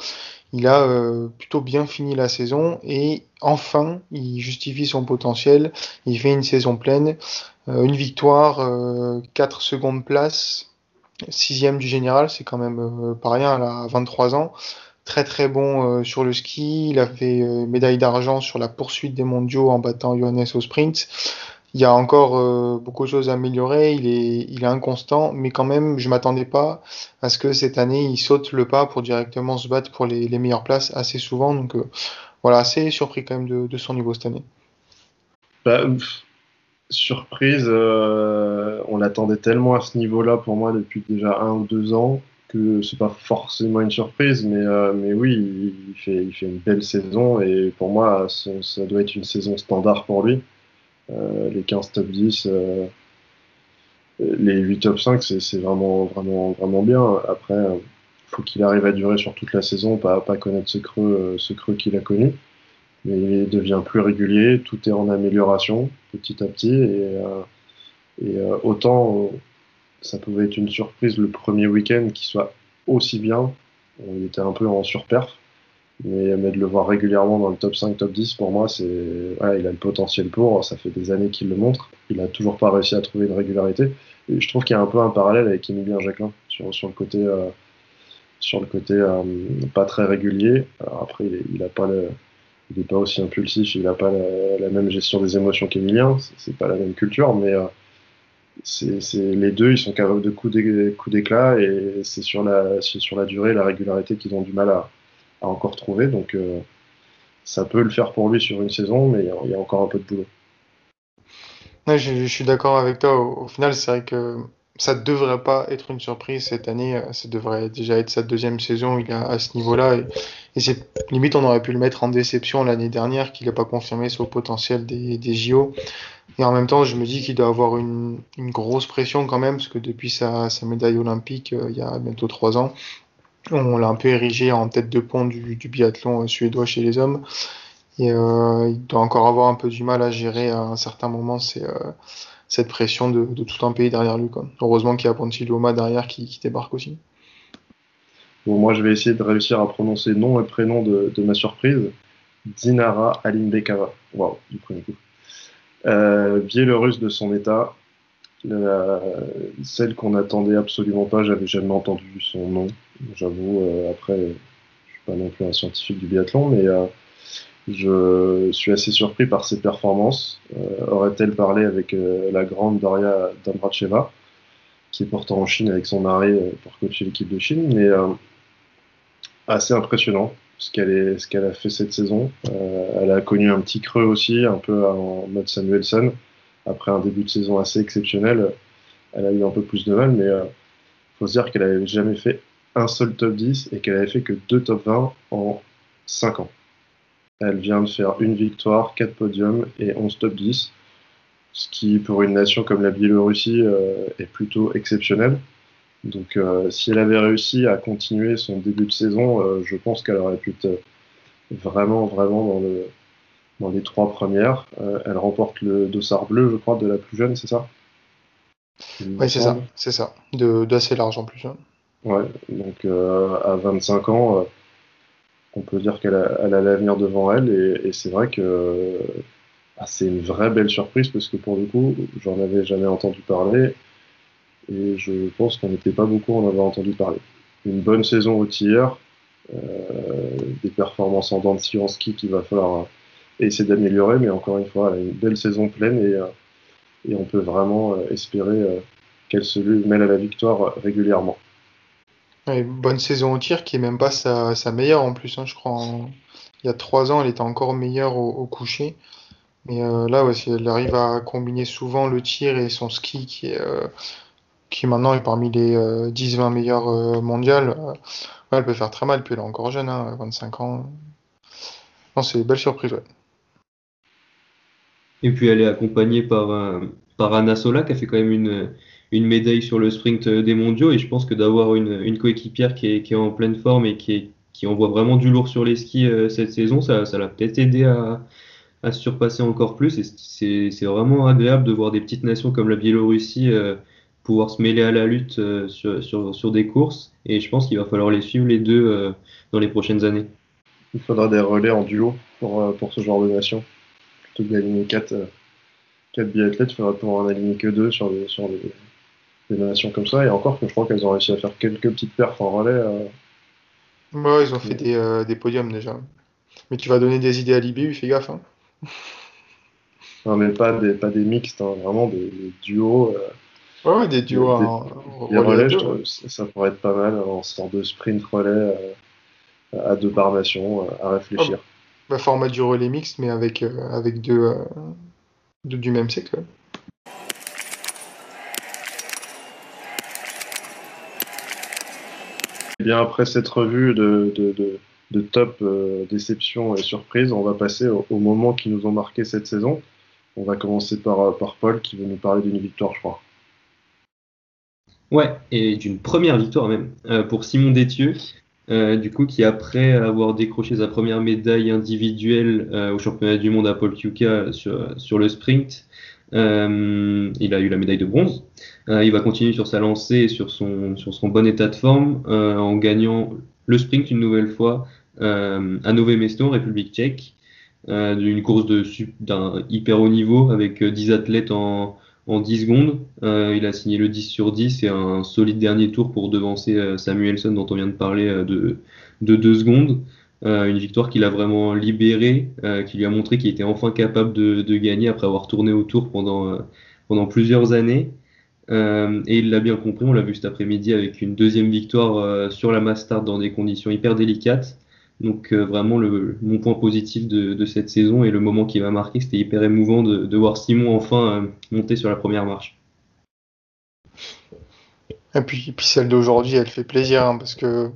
il a euh, plutôt bien fini la saison et enfin, il justifie son potentiel. Il fait une saison pleine, euh, une victoire, euh, 4 secondes place, sixième du général, c'est quand même euh, pas rien à 23 ans. Très très bon euh, sur le ski, il a fait euh, médaille d'argent sur la poursuite des mondiaux en battant Johannes au sprint il y a encore euh, beaucoup de choses à améliorer. Il est, il est inconstant, mais quand même, je m'attendais pas à ce que cette année il saute le pas pour directement se battre pour les, meilleures places assez souvent. Donc euh, voilà, assez surpris quand même de, son niveau cette année. Bah, surprise, euh, on l'attendait tellement à ce niveau-là pour moi depuis déjà un ou deux ans que c'est pas forcément une surprise, mais, oui, il fait, il fait une belle saison et pour moi, ça, ça doit être une saison standard pour lui. Euh, les 15 top 10, euh, les 8 top 5, c'est vraiment, vraiment, vraiment bien. Après, il faut qu'il arrive à durer sur toute la saison, pas, pas connaître ce creux, qu'il a connu. Mais il devient plus régulier, tout est en amélioration petit à petit. Et, euh, et euh, autant ça pouvait être une surprise le premier week-end qu'il soit aussi bien, il était un peu en surperf. Mais, de le voir régulièrement dans le top 5, top 10, pour moi, c'est il a le potentiel pour. Ça fait des années qu'il le montre. Il a toujours pas réussi à trouver une régularité. Je trouve qu'il y a un peu un parallèle avec Emilien Jacquelin sur, le côté, euh, sur le côté euh, pas très régulier. Après, il n'est pas aussi impulsif, il n'a pas la, même gestion des émotions qu'Emilien. C'est pas la même culture, mais euh, les deux, ils sont capables de coups d'éclat et c'est sur la, sur la durée, la régularité qu'ils ont du mal à encore trouver. Donc euh, ça peut le faire pour lui sur une saison, mais il y a encore un peu de boulot. Je, suis d'accord avec toi. Au, final, c'est vrai que ça ne devrait pas être une surprise cette année. Ça devrait déjà être sa deuxième saison. Il est à ce niveau-là. Et, et c'est limite, on aurait pu le mettre en déception l'année dernière, qu'il n'a pas confirmé son potentiel des, JO. Et en même temps, je me dis qu'il doit avoir une, grosse pression quand même, parce que depuis sa, sa médaille olympique, euh, il y a bientôt trois ans, on l'a un peu érigé en tête de pont du, biathlon suédois chez les hommes. Euh, il doit encore avoir un peu du mal à gérer à un certain moment euh, cette pression de, tout un pays derrière lui. Heureusement qu'il y a Pontiloma derrière qui, débarque aussi. Moi, je vais essayer de réussir à prononcer nom et prénom de, ma surprise. Dinara Alimbekava. Waouh, du premier coup. Euh, Biélorusse de son état, celle qu'on n'attendait absolument pas, j'avais jamais entendu son nom, j'avoue, euh, après, je suis pas non plus un scientifique du biathlon, mais euh, je suis assez surpris par ses performances. Aurait-elle parlé avec la grande Daria Dambracheva, qui est pourtant en Chine avec son mari pour coacher l'équipe de Chine, mais assez impressionnant ce qu'elle a fait cette saison. Euh, elle a connu un petit creux aussi, un peu en mode Samuelson. Après un début de saison assez exceptionnel, elle a eu un peu plus de mal, mais il euh, faut se dire qu'elle n'avait jamais fait un seul top 10 et qu'elle avait fait que deux top 20 en 5 ans. Elle vient de faire une victoire, 4 podiums et 11 top 10, ce qui pour une nation comme la Biélorussie euh, est plutôt exceptionnel. Donc, euh, si elle avait réussi à continuer son début de saison, euh, je pense qu'elle aurait pu être vraiment, vraiment dans, le, dans les trois premières. Elle remporte le dossard bleu, je crois, de la plus jeune, c'est ça? Oui, c'est ça, c'est ça, d'assez large en plus jeune. Ouais, donc à 25 ans, on peut dire qu'elle a, l'avenir devant elle, et, et c'est vrai que ah, c'est une vraie belle surprise parce que pour le coup, j'en avais jamais entendu parler et je pense qu'on n'était pas beaucoup en avoir entendu parler. Une bonne saison au tir, euh, des performances en dents de en ski qu'il va falloir euh, essayer d'améliorer, mais encore une fois, une belle saison pleine et, euh, et on peut vraiment espérer qu'elle se mêle à la victoire régulièrement. Bonne saison au tir qui est même pas sa, meilleure en plus, hein, je crois. Il y a trois ans, elle était encore meilleure au, coucher. Mais là, ouais, elle arrive à combiner souvent le tir et son ski qui qui maintenant est parmi les 10-20 euh, meilleurs euh, mondiales, euh, elle peut faire très mal, puis elle est encore jeune, 25 hein, ans. Non, c'est une belle surprise. Et puis elle est accompagnée par, par Anna Sola qui a fait quand même une, une médaille sur le sprint des mondiaux. Et je pense que d'avoir une, une coéquipière qui est, qui est, en pleine forme et qui, est, qui envoie vraiment du lourd sur les skis cette saison, ça, ça l'a peut-être aidé à, à se surpasser encore plus. Et c'est vraiment agréable de voir des petites nations comme la Biélorussie pouvoir se mêler à la lutte euh, sur, sur, des courses. Et je pense qu'il va falloir les suivre les deux euh, dans les prochaines années. Il faudra des relais en duo pour, euh, pour ce genre de nation. Plutôt que d'aligner 4, 4 biathlètes, il faudra pouvoir en aligner que 2 sur, des, sur des, nations comme ça. Et encore je crois qu'elles ont réussi à faire quelques petites perfs en relais. Ouais, ils ont fait des, des, podiums déjà. Mais tu vas donner des idées à Libé, fais gaffe. Hein. Non, mais pas des, pas des mixtes, hein, vraiment des, duos. Ouais, des duos des, relais, ça pourrait être pas mal en sorte de sprint relais euh, à deux barmations euh, à réfléchir. bah, format du relais mixte, mais avec, euh, avec deux, du même sexe. Bien, après cette revue de, top déception et surprise, on va passer aux au moments qui nous ont marqué cette saison. On va commencer par, par Paul qui veut nous parler d'une victoire, je crois. Ouais, et d'une première victoire même euh, pour Simon Détieux, euh, du coup, qui après avoir décroché sa première médaille individuelle euh, au championnat du monde à Paul sur, sur le sprint, il a eu la médaille de bronze. il va continuer sur sa lancée sur son, sur son bon état de forme en gagnant le sprint une nouvelle fois à Nové Mesto, République tchèque, d'une course d'un hyper haut niveau avec 10 athlètes en en 10 secondes. Euh, il a signé le 10 sur 10 et un solide dernier tour pour devancer euh, Samuelson dont on vient de parler euh, de, de 2 secondes. Une victoire qu'il a vraiment libérée, qui lui a montré qu'il était enfin capable de, de, gagner après avoir tourné autour pendant, pendant plusieurs années. et il l'a bien compris, on l'a vu cet après-midi avec une deuxième victoire sur la Mastard dans des conditions hyper délicates. Donc euh, vraiment le, mon point positif de, cette saison et le moment qui m'a marqué, c'était hyper émouvant de, voir Simon enfin euh, monter sur la première marche. Et puis, puis celle d'aujourd'hui, elle fait plaisir hein, parce que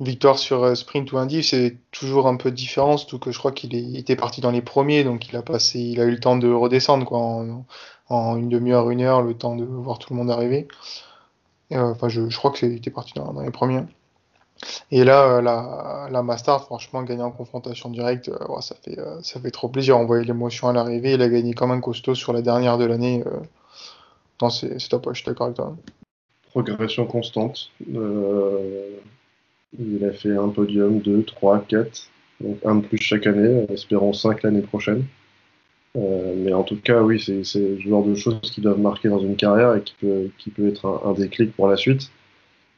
victoire sur euh, sprint ou indiv, c'est toujours un peu différent, surtout que je crois qu'il était parti dans les premiers, donc il a passé, il a eu le temps de redescendre quoi, en, une demi-heure, une heure, le temps de voir tout le monde arriver. enfin, je, crois que c'était parti dans les premiers. Et là, euh, la, la Mastard, franchement, gagner en confrontation directe, euh, ça, fait, euh, ça fait trop plaisir. On voyait l'émotion à l'arrivée. Il a gagné comme un costaud sur la dernière de l'année. Non, c'est top, je suis d'accord avec toi. Progression constante. Il a fait un podium, deux, trois, quatre. Donc un de plus chaque année, espérons cinq l'année prochaine. mais en tout cas, oui, c'est le genre de choses qui doivent marquer dans une carrière et qui peut, qui peut être un, déclic pour la suite.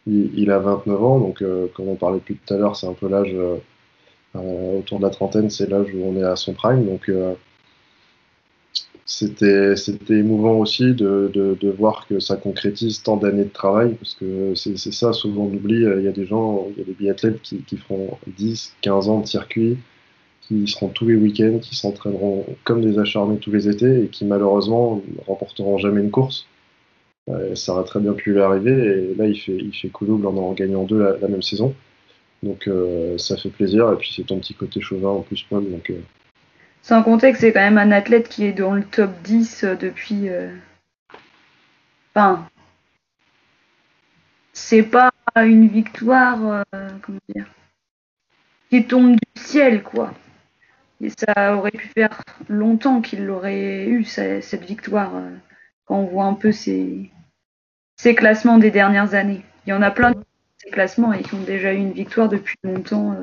Il, a 29 ans, donc comme on parlait plus tout à l'heure, c'est un peu l'âge autour de la trentaine, c'est l'âge où on est à son prime. Donc c'était émouvant aussi de, voir que ça concrétise tant d'années de travail, parce que c'est ça, souvent on oublie, il y a des gens, il y a des biathlètes qui, feront 10, 15 ans de circuit, qui seront tous les week-ends, qui s'entraîneront comme des acharnés tous les étés et qui malheureusement ne remporteront jamais une course. ça aurait très bien pu lui arriver et là il fait, il fait coulouble en en gagnant deux la, même saison. Donc euh, ça fait plaisir et puis c'est ton petit côté chauvin en plus, Paul. Donc, euh, sans compter que c'est quand même un athlète qui est dans le top 10 euh, depuis. Euh, enfin. C'est pas une victoire. Euh, comment dire Qui tombe du ciel, quoi. Et ça aurait pu faire longtemps qu'il l'aurait eu, cette victoire, quand on voit un peu ses, classements des dernières années. Il y en a plein de ces classements et qui ont déjà eu une victoire depuis longtemps.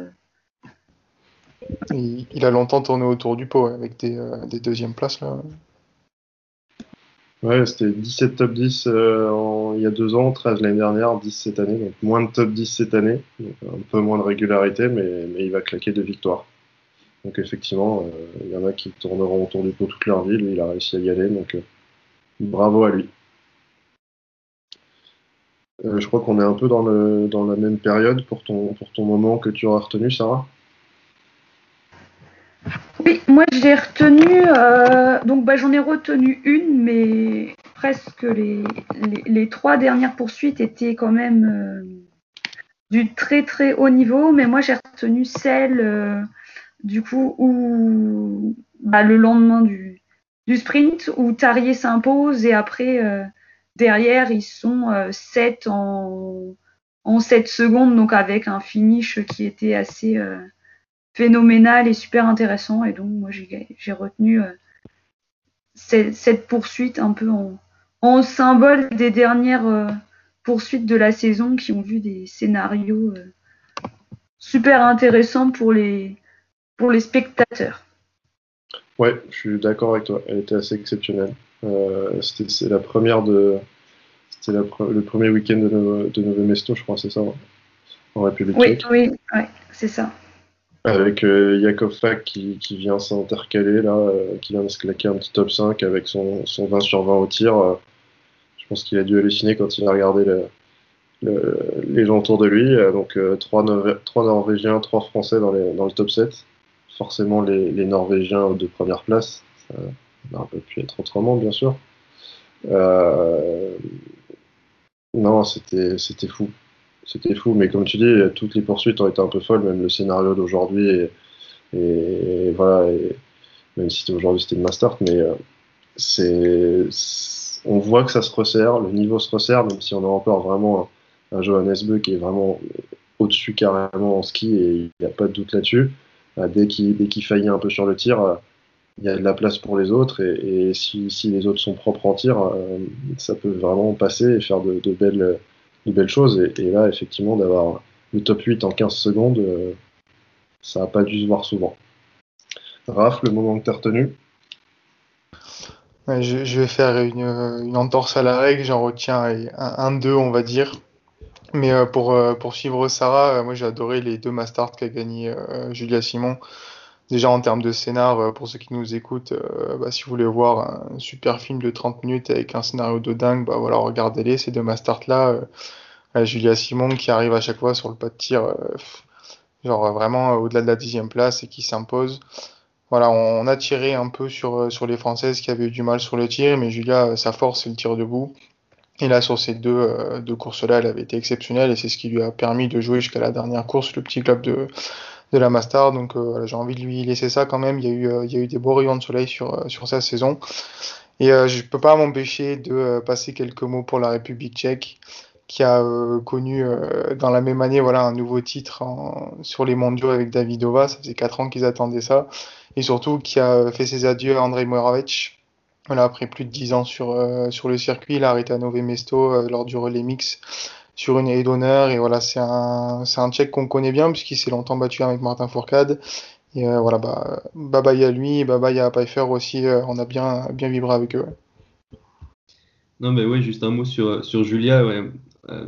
Il, a longtemps tourné autour du pot avec des, euh, des, deuxièmes places là. Ouais, c'était 17 top 10 euh, il y a deux ans, 13 l'année dernière, 10 cette année, donc moins de top 10 cette année, un peu moins de régularité, mais, il va claquer deux victoires. Donc effectivement, euh, il y en a qui tourneront autour du pot toute leur vie, lui il a réussi à y aller, donc bravo à lui. je crois qu'on est un peu dans, le, dans la même période pour ton, pour ton moment que tu auras retenu, Sarah? Moi j'ai retenu, euh, donc bah, j'en ai retenu une, mais presque les, les, trois dernières poursuites étaient quand même euh, du très très haut niveau, mais moi j'ai retenu celle euh, du coup où bah, le lendemain du, du, sprint où Tarier s'impose et après derrière ils sont 7 en, en 7 secondes, donc avec un finish qui était assez phénoménal et super intéressant. Et donc, moi, j'ai retenu euh, cette, poursuite un peu en, symbole des dernières euh, poursuites de la saison qui ont vu des scénarios euh, super intéressants pour les, pour les spectateurs. Ouais, je suis d'accord avec toi. Elle était assez exceptionnelle. C'était la première de. C'était le premier week-end de, de Nové Mesto, je crois, c'est ça, en République Oui, oui, c'est ça. Avec euh, Yakov Fak qui, qui vient s'intercaler là, euh, qui vient de se claquer un petit top 5 avec son, son 20 sur 20 au tir. Euh, je pense qu'il a dû halluciner quand il a regardé les gens autour de lui. donc 3, Norvégiens, 3 Français dans, les, dans, le top 7. Forcément les, les, Norvégiens de première place. Ça n'a pas pu être autrement bien sûr. non, c'était fou c'était fou. Mais comme tu dis, toutes les poursuites ont été un peu folles, même le scénario d'aujourd'hui. Et, voilà, même si aujourd'hui c'était une master, mais euh, c'est, on voit que ça se resserre, le niveau se resserre, même si on a encore vraiment un, Johannes Beu qui est vraiment au-dessus carrément en ski et il n'y a pas de doute là-dessus. Euh, dès qu'il, faillit un peu sur le tir, euh, il y a de la place pour les autres et, si, les autres sont propres en tir, ça peut vraiment passer et faire de belles une belle chose. Et, là, effectivement, d'avoir le top 8 en 15 secondes, euh, ça n'a pas dû se voir souvent. Raph, le moment que tu as retenu je, vais faire une, entorse à la règle, j'en retiens un 2 on va dire. Mais euh, pour, euh, pour suivre Sarah, moi j'ai adoré les deux Mastart qu'a gagné Julia Simon. Déjà en termes de scénar, pour ceux qui nous écoutent, bah, si vous voulez voir un super film de 30 minutes avec un scénario de dingue, bah voilà, regardez-les, ces deux Mastart là. Julia Simon qui arrive à chaque fois sur le pas de tir, euh, genre euh, vraiment euh, au-delà de la dixième place et qui s'impose. Voilà, on, a tiré un peu sur, sur les Françaises qui avaient eu du mal sur le tir, mais Julia, sa force, c'est le tir debout. Et là, sur ces deux, deux courses-là, elle avait été exceptionnelle et c'est ce qui lui a permis de jouer jusqu'à la dernière course, le petit club de, de la Master. Donc j'ai envie de lui laisser ça quand même. Il y a eu, il y a eu des beaux rayons de soleil sur, sur sa saison. Et je peux pas m'empêcher de passer quelques mots pour la République tchèque qui a euh, connu euh, dans la même année voilà un nouveau titre sur les mondiaux avec Davidova. Ça faisait 4 ans qu'ils attendaient ça. Et surtout qui a fait ses adieux à Andrei Moravec. Voilà, après plus de 10 ans sur, euh, sur le circuit, il a arrêté à Nové Mesto lors du relais mix sur une haie d'honneur. Et voilà, c'est un, c'est un Tchèque qu'on connaît bien puisqu'il s'est longtemps battu avec Martin Fourcade. Et voilà, bah, bye bye à lui, bye bye à Pfeiffer aussi, on a bien, bien vibré avec eux. Non, mais ouais, juste un mot sur, sur Julia.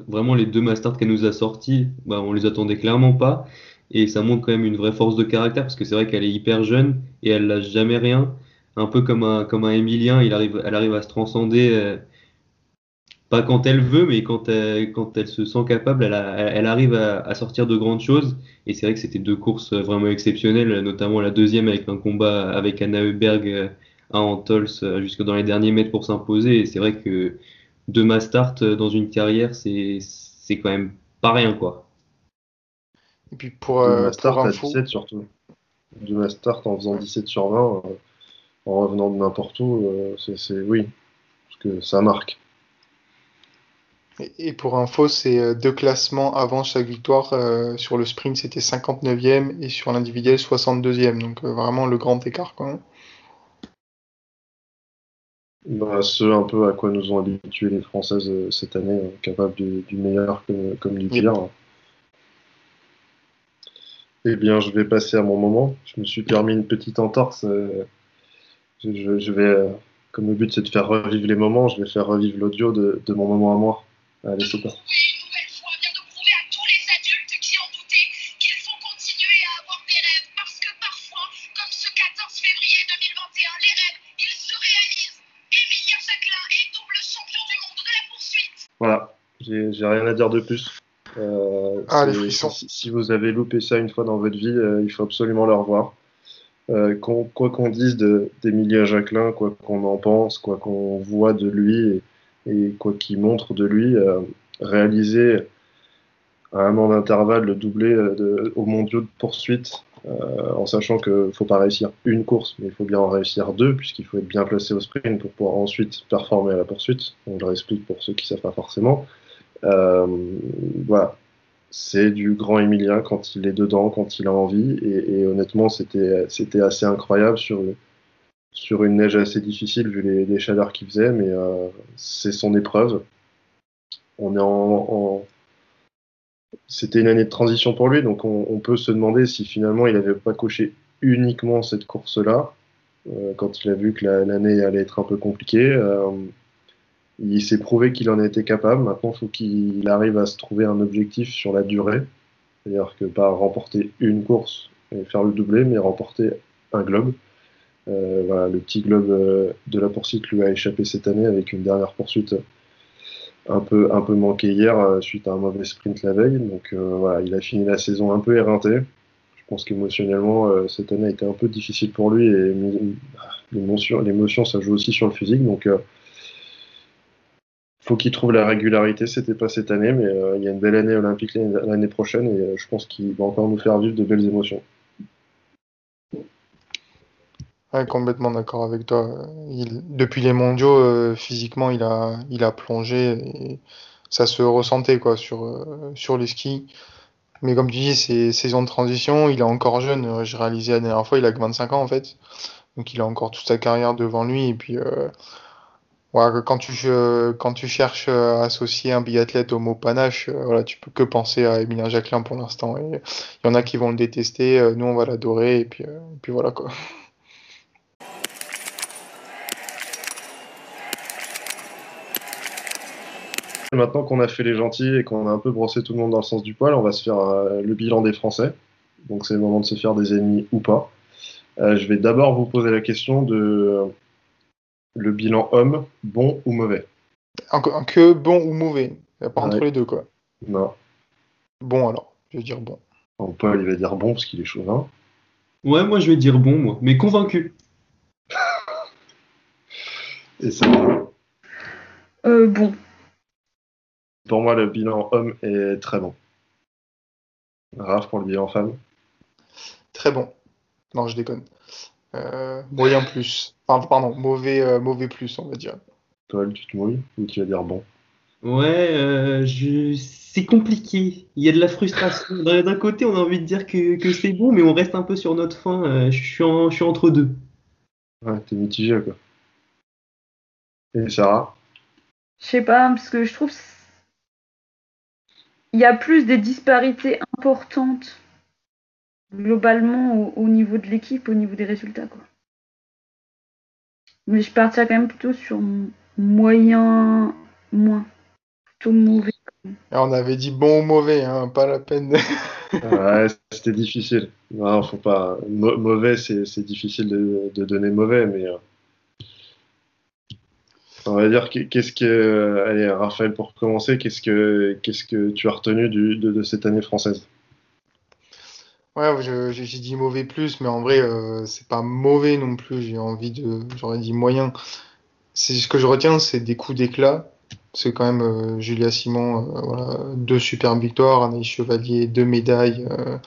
vraiment, les deux Masters qu'elle nous a sortis, bah, on les attendait clairement pas. Et ça montre quand même une vraie force de caractère parce que c'est vrai qu'elle est hyper jeune et elle lâche jamais rien. Un peu comme un, comme un Emilien, il arrive, elle arrive à se transcender, euh, pas quand elle veut, mais quand elle, quand elle se sent capable, elle, elle arrive à, sortir de grandes choses. Et c'est vrai que c'était deux courses vraiment exceptionnelles, notamment la deuxième avec un combat avec Anna Heuberg euh, à Antols euh, jusque dans les derniers mètres pour s'imposer. Et c'est vrai que deux Mastart dans une carrière, c'est quand même pas rien, quoi. Et puis pour, euh, pour info... 17 surtout. Du Mastart en faisant 17 sur 20, euh, en revenant de n'importe où, euh, c'est oui, parce que ça marque. Et, pour info, c'est deux classements avant chaque victoire. sur le sprint, c'était 59e et sur l'individuel, 62e. Donc vraiment le grand écart quand même. Bah, ce un peu à quoi nous ont habitués les Françaises cette année, capables du, meilleur comme, du pire. Eh bien, je vais passer à mon moment. Je me suis permis une petite entorse. Euh, je, vais, euh, comme le but c'est de faire revivre les moments, je vais faire revivre l'audio de, mon moment à moi. Allez, c'est parti. Voilà, j'ai rien à dire de plus. Euh, ah, si, vous avez loupé ça une fois dans votre vie, euh, il faut absolument le revoir. Euh, quoi qu'on dise d'Emilia Jacquelin, quoi qu'on en pense, quoi qu'on voit de lui et, quoi qu'il montre de lui, réaliser à un an d'intervalle le doublé de, au mondiaux de poursuite, en sachant qu'il ne faut pas réussir une course, mais il faut bien en réussir deux, puisqu'il faut être bien placé au sprint pour pouvoir ensuite performer à la poursuite. On le réexplique pour ceux qui ne savent pas forcément. Euh, voilà, c'est du grand Emilien quand il est dedans, quand il a envie. Et, honnêtement, c'était c'était assez incroyable sur sur une neige assez difficile vu les, chaleurs qu'il faisait, mais euh, c'est son épreuve. On est en, c'était une année de transition pour lui, donc on, peut se demander si finalement il n'avait pas coché uniquement cette course-là, euh, quand il a vu que l'année allait être un peu compliquée. Il s'est prouvé qu'il en était capable. Maintenant, il faut qu'il arrive à se trouver un objectif sur la durée. C'est-à-dire que pas remporter une course et faire le doublé, mais remporter un globe. Euh, voilà, le petit globe euh, de la poursuite lui a échappé cette année avec une dernière poursuite un peu, un peu manquée hier euh, suite à un mauvais sprint la veille. Donc voilà, il a fini la saison un peu éreinté. Je pense qu'émotionnellement, cette année a été un peu difficile pour lui et l'émotion, ça joue aussi sur le physique. Donc faut qu'il trouve la régularité. C'était pas cette année, mais euh, il y a une belle année olympique l'année prochaine et euh, je pense qu'il va encore nous faire vivre de belles émotions. Complètement d'accord avec toi. depuis les mondiaux, euh, physiquement, il a, il a plongé et ça se ressentait quoi sur, sur les skis. Mais comme tu dis, c'est saison de transition. Il est encore jeune. J'ai réalisé la dernière fois, il a que 25 ans en fait. Donc il a encore toute sa carrière devant lui. Et puis quand tu, quand tu cherches à associer un biathlète au mot panache, euh, voilà, tu peux que penser à Emilien Jacquelin pour l'instant. Il y en a qui vont le détester, euh, nous on va l'adorer, et puis, euh, et puis voilà quoi. Maintenant qu'on a fait les gentils et qu'on a un peu brossé tout le monde dans le sens du poil, on va se faire le bilan des Français. Donc c'est le moment de se faire des ennemis ou pas. je vais d'abord vous poser la question de le bilan homme, bon ou mauvais Que bon ou mauvais Pas entre les deux, quoi. Non. Bon, alors, je vais dire bon. Paul, il va dire bon parce qu'il est chauvin. Ouais, moi, je vais dire bon, moi. Mais convaincu. Et ça euh, Bon. Pour moi, le bilan homme est très bon. Rare pour le bilan femme. Très bon. Non, je déconne. Euh, moyen plus. Enfin, pardon, mauvais, euh, mauvais plus, on va dire. Paul, tu te mouilles ou tu vas dire bon? Ouais, euh, je... c'est compliqué. Il y a de la frustration. D'un côté, on a envie de dire que, que c'est bon, mais on reste un peu sur notre fin. je, suis je suis entre deux. Ouais, t'es mitigé, quoi. Et Sarah? Je sais pas, parce que je trouve il y a plus des disparités importantes globalement au, niveau de l'équipe, au niveau des résultats. Quoi. Mais je partirais quand même plutôt sur moyen, moins, plutôt mauvais. on avait dit bon ou mauvais, hein, pas la peine. ouais, c'était difficile. Non, faut pas. mauvais, c'est difficile de, donner mauvais, mais. Euh, on va dire qu'est-ce que. Allez, Raphaël, pour commencer, qu'est-ce que, que tu as retenu de, cette année française? Ouais, j'ai dit mauvais plus, mais en vrai, euh, c'est pas mauvais non plus. J'ai envie de. J'aurais dit moyen. Ce que je retiens, c'est des coups d'éclat c'est quand même euh, Julia Simon, euh, deux superbes victoires, Anaïs Chevalier, deux médailles euh,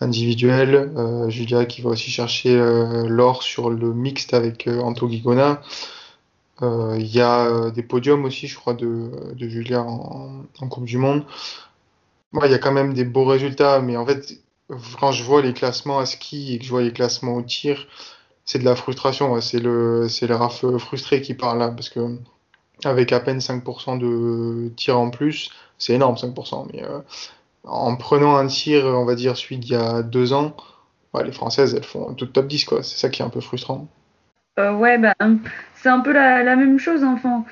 individuelles, Julia qui va aussi chercher l'or sur le mixte avec Anto Gigona. Il y a des podiums aussi, je crois, de, de Julia en, Coupe du Monde. Il y a quand même des beaux résultats, mais en fait, quand je vois les classements à ski et que je vois les classements au tir, c'est de la frustration. C'est le, c'est le RAF frustré qui parle là, parce que avec à peine 5% de tir en plus, c'est énorme 5%. Mais euh, en prenant un tir, on va dire, celui d'il y a deux ans, les Françaises, elles font tout top 10, quoi. C'est ça qui est un peu frustrant. Euh, ouais, bah, c'est un peu la, même chose. Enfin,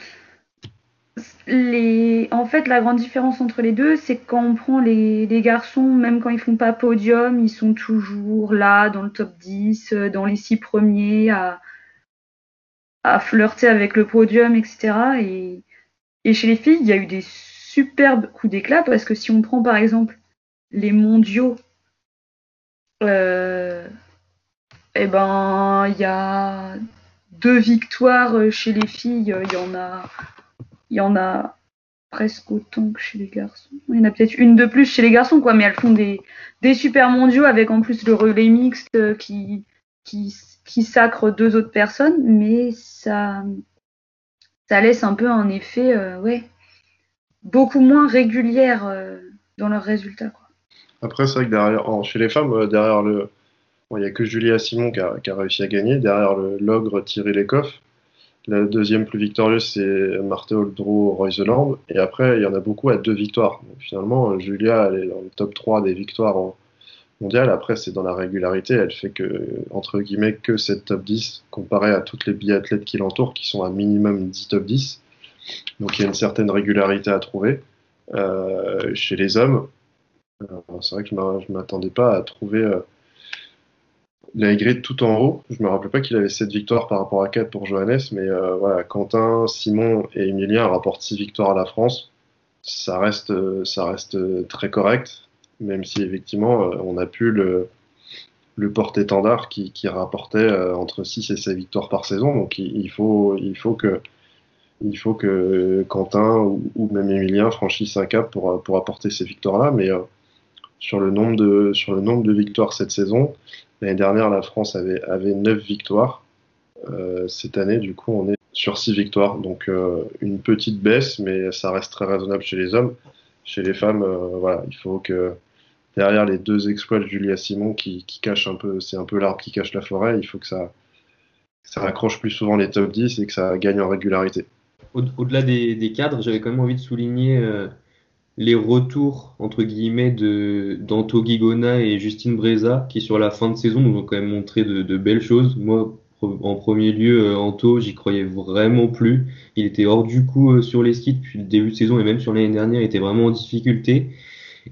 les... En fait, la grande différence entre les deux, c'est que quand on prend les, garçons, même quand ils font pas podium, ils sont toujours là, dans le top 10, euh, dans les six premiers, à, à flirter avec le podium, etc. Et, et chez les filles, il y a eu des superbes coups d'éclat parce que si on prend par exemple les mondiaux, euh, eh ben il y a deux victoires chez les filles, il y en a, y en a presque autant que chez les garçons. Il y en a peut-être une de plus chez les garçons, quoi, mais elles font des, super mondiaux avec en plus le relais mixte qui, qui qui sacre deux autres personnes, mais ça, ça laisse un peu un effet, euh, beaucoup moins régulière euh, dans leurs résultats. Quoi. Après, c'est vrai que chez les femmes, euh, derrière le, il n'y a que Julia Simon qui a, réussi à gagner. Derrière le l'ogre Thierry Lecoff, la deuxième plus victorieuse, c'est Marthe Oldro Royseland. Et après, il y en a beaucoup à deux victoires. Finalement, Julia, est dans le top 3 des victoires en, mondiale. Après, c'est dans la régularité. Elle fait que, entre guillemets, que cette top 10 comparé à toutes les biathlètes qui l'entourent, qui sont à minimum 10 top 10. Donc il y a une certaine régularité à trouver. Euh, chez les hommes, euh, c'est vrai que je ne m'attendais pas à trouver euh, la grid tout en haut. Je me rappelais pas qu'il avait 7 victoires par rapport à 4 pour Johannes, mais voilà, Quentin, Simon et Emilien rapportent 6 victoires à la France. Ça reste, ça reste très correct même si effectivement euh, on a pu le, le porte-étendard qui, rapportait euh, entre 6 et 7 victoires par saison. Donc il, faut, il, faut, que, il faut que Quentin ou, même Emilien franchissent un cap pour, pour apporter ces victoires-là. Mais euh, sur, le nombre de, sur le nombre de victoires cette saison, l'année dernière, la France avait, avait 9 victoires. cette année, du coup, on est sur 6 victoires. Donc une petite baisse, mais ça reste très raisonnable chez les hommes. Chez les femmes, voilà, il faut que derrière les deux exploits de Julia Simon qui, qui cachent un peu, c'est un peu l'arbre qui cache la forêt. Il faut que ça, ça accroche plus souvent les top 10 et que ça gagne en régularité. Au-delà des, cadres, j'avais quand même envie de souligner euh, les retours entre guillemets de d'Anto Gigona et Justine Breza qui sur la fin de saison nous ont quand même montré de, belles choses. Moi, en premier lieu, euh, Anto, j'y croyais vraiment plus. Il était hors du coup euh, sur les skis depuis le début de saison et même sur l'année dernière, il était vraiment en difficulté.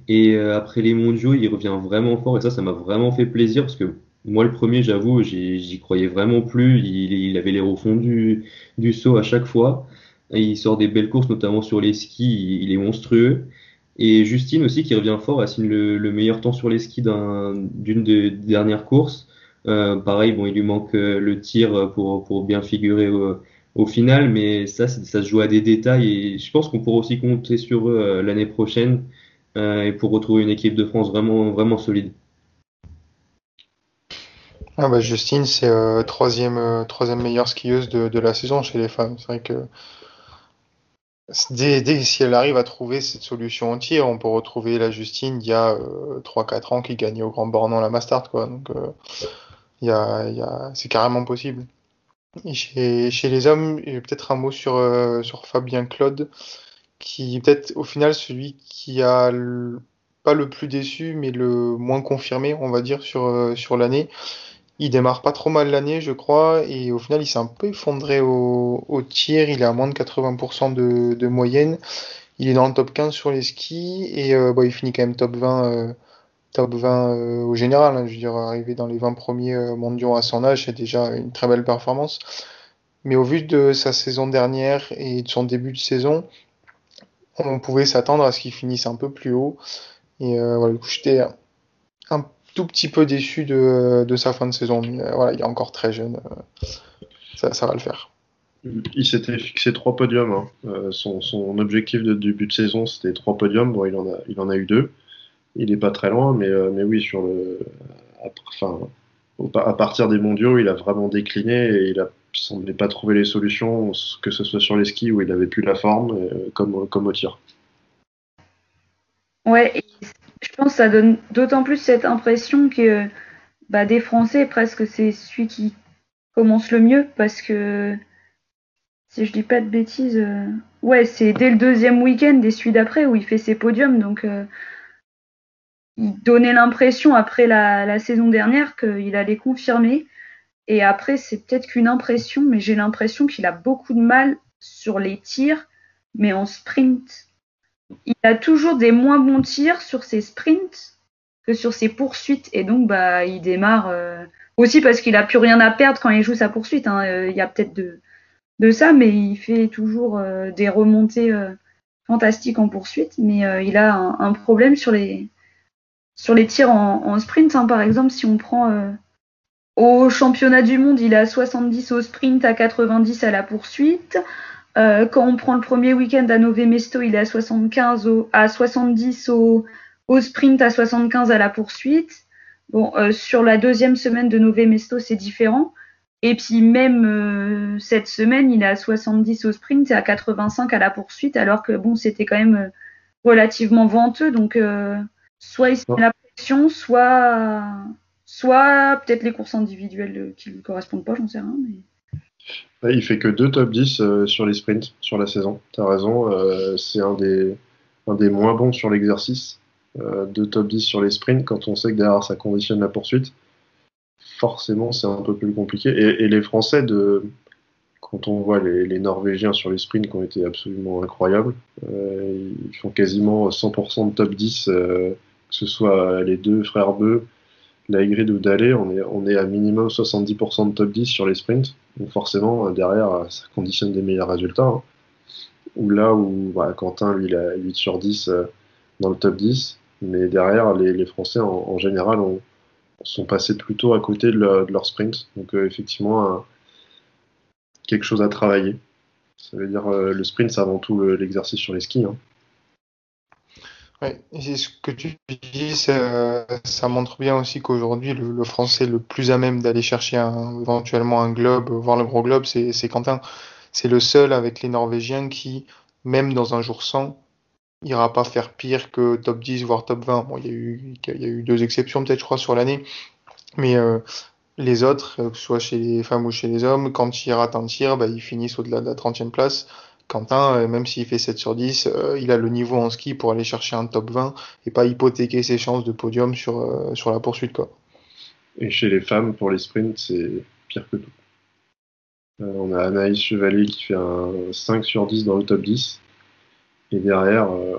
Et euh, après les mondiaux, il revient vraiment fort et ça, ça m'a vraiment fait plaisir parce que moi, le premier, j'avoue, j'y croyais vraiment plus. Il, avait les au fond du, du, saut à chaque fois. Il sort des belles courses, notamment sur les skis. Il, est monstrueux. Et Justine aussi, qui revient fort, assigne le, le meilleur temps sur les skis d'une des dernières courses. Euh, pareil, bon, il lui manque euh, le tir pour, bien figurer au, final, mais ça, ça se joue à des détails. Et je pense qu'on pourra aussi compter sur eux l'année prochaine. Euh, et pour retrouver une équipe de France vraiment, vraiment solide. Ah bah Justine, c'est euh, troisième, euh, troisième meilleure skieuse de, de, la saison chez les femmes. C'est vrai que dès, dès, si elle arrive à trouver cette solution entière, on peut retrouver la Justine il y a 3-4 ans qui gagnait au Grand Bornand la Mastart. Quoi. Donc il y a, y a, c'est carrément possible. Et chez, chez les hommes, peut-être un mot sur, sur Fabien Claude qui est peut-être au final celui qui a pas le plus déçu, mais le moins confirmé, on va dire, sur, sur l'année. Il démarre pas trop mal l'année, je crois, et au final, il s'est un peu effondré au, au tir. Il est à moins de 80% de, moyenne. Il est dans le top 15 sur les skis, et euh, il finit quand même top 20, euh, top 20 euh, au général. Hein. je veux dire, arriver dans les 20 premiers mondiaux à son âge, c'est déjà une très belle performance. Mais au vu de sa saison dernière et de son début de saison, on pouvait s'attendre à ce qu'il finisse un peu plus haut. Et voilà, j'étais un tout petit peu déçu de, de sa fin de saison. Mais, voilà, il est encore très jeune. ça, ça va le faire. Il s'était fixé trois podiums. Hein. Euh, son, son, objectif de début de saison, c'était trois podiums. Bon, il en a, il en a eu deux. Il n'est pas très loin, mais, euh, mais oui, sur le, enfin, à partir des mondiaux, il a vraiment décliné et il a semblait pas trouver les solutions, que ce soit sur les skis où il avait plus la forme, euh, comme, comme au tir. Ouais, je pense que ça donne d'autant plus cette impression que bah, des Français, presque c'est celui qui commence le mieux parce que si je dis pas de bêtises, euh, ouais, c'est dès le deuxième week-end et celui d'après où il fait ses podiums. Donc, euh, il donnait l'impression après la, saison dernière qu'il allait confirmer. Et après, c'est peut-être qu'une impression, mais j'ai l'impression qu'il a beaucoup de mal sur les tirs, mais en sprint. Il a toujours des moins bons tirs sur ses sprints que sur ses poursuites. Et donc, bah, il démarre euh, aussi parce qu'il a plus rien à perdre quand il joue sa poursuite. Hein. Il y a peut-être de ça, mais il fait toujours euh, des remontées euh, fantastiques en poursuite. Mais euh, il a un, problème sur les, sur les tirs en, sprint. Hein. Par exemple, si on prend au championnat du monde, il a 70 au sprint, à 90 à la poursuite. Quand on prend le premier week-end à Nové Mesto, il est à 75 à 70 au, au, sprint, à 75 à la poursuite. Bon, sur la deuxième semaine de Nové Mesto, c'est différent. Et puis même euh, cette semaine, il est à 70 au sprint et à 85 à la poursuite, alors que bon, c'était quand même euh, relativement venteux. Donc euh, soit il se met la pression, soit soit peut-être les courses individuelles qui lui correspondent pas, j'en sais rien. Mais... il fait que deux top 10 sur les sprints sur la saison. Tu as raison, c'est un des, un des moins bons sur l'exercice. deux top 10 sur les sprints quand on sait que derrière ça conditionne la poursuite forcément, c'est un peu plus compliqué. Et, les Français, de, quand on voit les, Norvégiens sur les sprints qui ont été absolument incroyables, euh, ils font quasiment 100% de top 10, euh, que ce soit les deux frères Beu, Laigrid ou Dallé, on est, on est à minimum 70% de top 10 sur les sprints. Donc forcément, derrière, ça conditionne des meilleurs résultats. Hein. Ou là où bah, Quentin, lui, il a 8 sur 10 euh, dans le top 10. Mais derrière, les, Français, en général, ont, sont passés plutôt à côté de, leur sprint. Donc euh, effectivement, quelque chose à travailler. Ça veut dire euh, le sprint, c'est avant tout l'exercice sur les skis. Hein. Et ce que tu dis, ça, montre bien aussi qu'aujourd'hui, le, français le plus à même d'aller chercher éventuellement un globe, voir le gros globe, c'est Quentin. C'est le seul avec les Norvégiens qui, même dans un jour sans, ira pas faire pire que top 10 voire top 20. Bon, il y a eu, y a eu deux exceptions peut-être, je crois, sur l'année, mais euh, les autres, euh, que ce soit chez les femmes ou chez les hommes, quand il rate un tir, bah, ils finissent au-delà de la 30e place. Quentin, euh, même s'il fait 7 sur 10, il a le niveau en ski pour aller chercher un top 20 et pas hypothéquer ses chances de podium sur, sur la poursuite. Et chez les femmes, pour les sprints, c'est pire que tout. on a Anaïs Chevalier qui fait un 5 sur 10 dans le top 10. Et derrière, euh,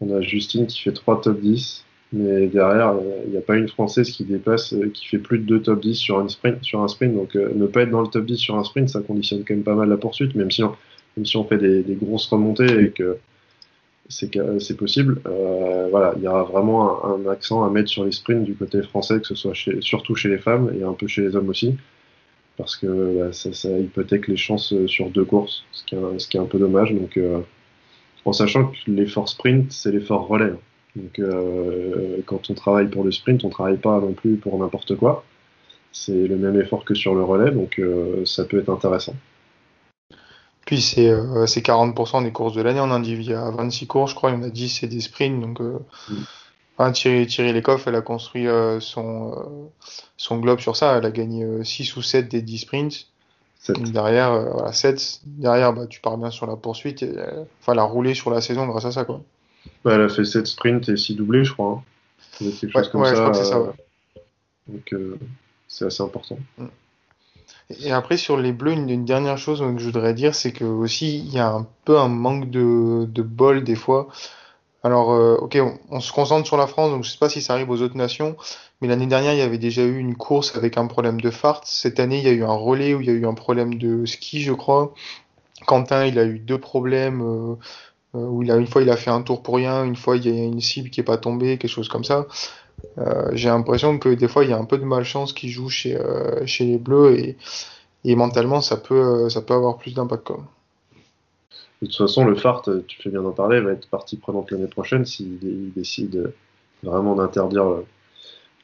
on a Justine qui fait 3 top 10. Mais derrière, il n'y a pas une Française qui dépasse, euh, qui fait plus de 2 top 10 sur un sprint. Sur un sprint. Donc euh, ne pas être dans le top 10 sur un sprint, ça conditionne quand même pas mal la poursuite, même si on, même si on fait des, grosses remontées et que c'est possible. voilà, il y aura vraiment un, accent à mettre sur les sprints du côté français, que ce soit surtout chez les femmes et un peu chez les hommes aussi parce que bah, ça, ça, hypothèque les chances euh, sur deux courses, ce qui est, ce qui est un peu dommage. Donc, euh, en sachant que l'effort sprint, c'est l'effort relais. Donc, euh, quand on travaille pour le sprint, on travaille pas non plus pour n'importe quoi. C'est le même effort que sur le relais, donc ça peut être intéressant. Puis c'est 40% des courses de l'année en individu. Il y a 26 courses, je crois, il y en a 10 c'est des sprints. Donc, mm. Thierry, Thierry Lecoff, elle a construit euh, son, euh, son globe sur ça. Elle a gagné 6 euh, ou 7 des 10 sprints. Derrière, voilà, 7. Derrière, bah, tu pars bien sur la poursuite. enfin, elle a roulé sur la saison grâce à ça. Quoi. Bah, elle a fait 7 sprints et 6 doublés, je crois. Hein. Quelque chose comme ouais, je ça. crois que c'est ça, euh, ouais. Donc, euh, c'est assez important. Et après, sur les Bleus, une, une dernière chose que je voudrais dire, c'est que aussi, il y a un peu un manque de, de bol des fois. Alors, euh, ok, on, on se concentre sur la France, donc je sais pas si ça arrive aux autres nations, mais l'année dernière, il y avait déjà eu une course avec un problème de fart. Cette année, il y a eu un relais où il y a eu un problème de ski, je crois. Quentin, il a eu deux problèmes, euh, où il a, une fois, il a fait un tour pour rien, une fois, il y a une cible qui est pas tombée, quelque chose comme ça. Euh, j'ai l'impression que des fois, il y a un peu de malchance qui joue chez, euh, les Bleus et, mentalement, ça peut, euh, avoir plus d'impact quand même. De toute façon, le FART, euh, tu fais bien d'en parler, va être partie prenante l'année prochaine s'il il décide euh, vraiment d'interdire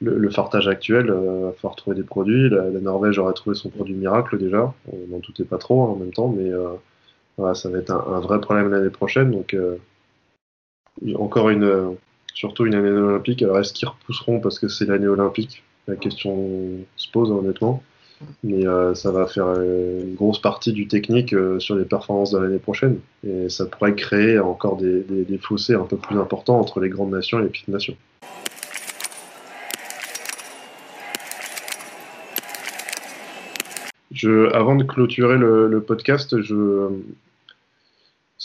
le, fartage actuel. Il va falloir trouver des produits. La, Norvège aurait trouvé son produit miracle déjà. On n'en doutait pas trop hein, en même temps, mais euh, voilà, ça va être un, vrai problème l'année prochaine. Donc, euh, encore une, surtout une année olympique. Alors, est-ce qu'ils repousseront parce que c'est l'année olympique? La question se pose honnêtement. Mais euh, ça va faire une grosse partie du technique euh, sur les performances de l'année prochaine. Et ça pourrait créer encore des fossés un peu plus importants entre les grandes nations et les petites nations. Je, avant de clôturer le, le podcast, je,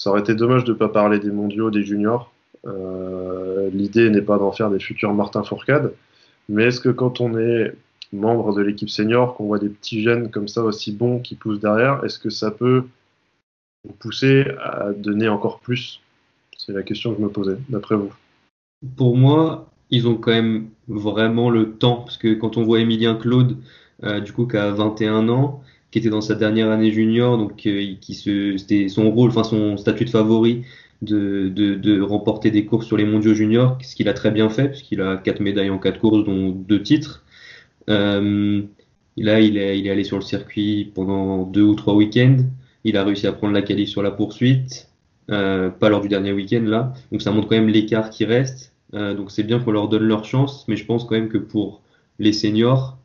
ça aurait été dommage de ne pas parler des mondiaux, des juniors. Euh, L'idée n'est pas d'en faire des futurs Martin Fourcade, mais est-ce que quand on est membre de l'équipe senior, qu'on voit des petits jeunes comme ça aussi bons qui poussent derrière, est-ce que ça peut vous pousser à donner encore plus? C'est la question que je me posais, d'après vous. Pour moi, ils ont quand même vraiment le temps, parce que quand on voit Emilien Claude, euh, du coup, qui a 21 ans, qui était dans sa dernière année junior, donc euh, qui se, c'était son rôle, enfin son statut de favori de, de, remporter des courses sur les mondiaux juniors, ce qu'il a très bien fait, puisqu'il a quatre médailles en quatre courses, dont deux titres. Euh, là, il est, il est allé sur le circuit pendant deux ou trois week-ends. Il a réussi à prendre la qualif sur la poursuite, euh, pas lors du dernier week-end là. Donc ça montre quand même l'écart qui reste. Donc c'est bien qu'on leur donne leur chance, mais je pense quand même que pour les seniors,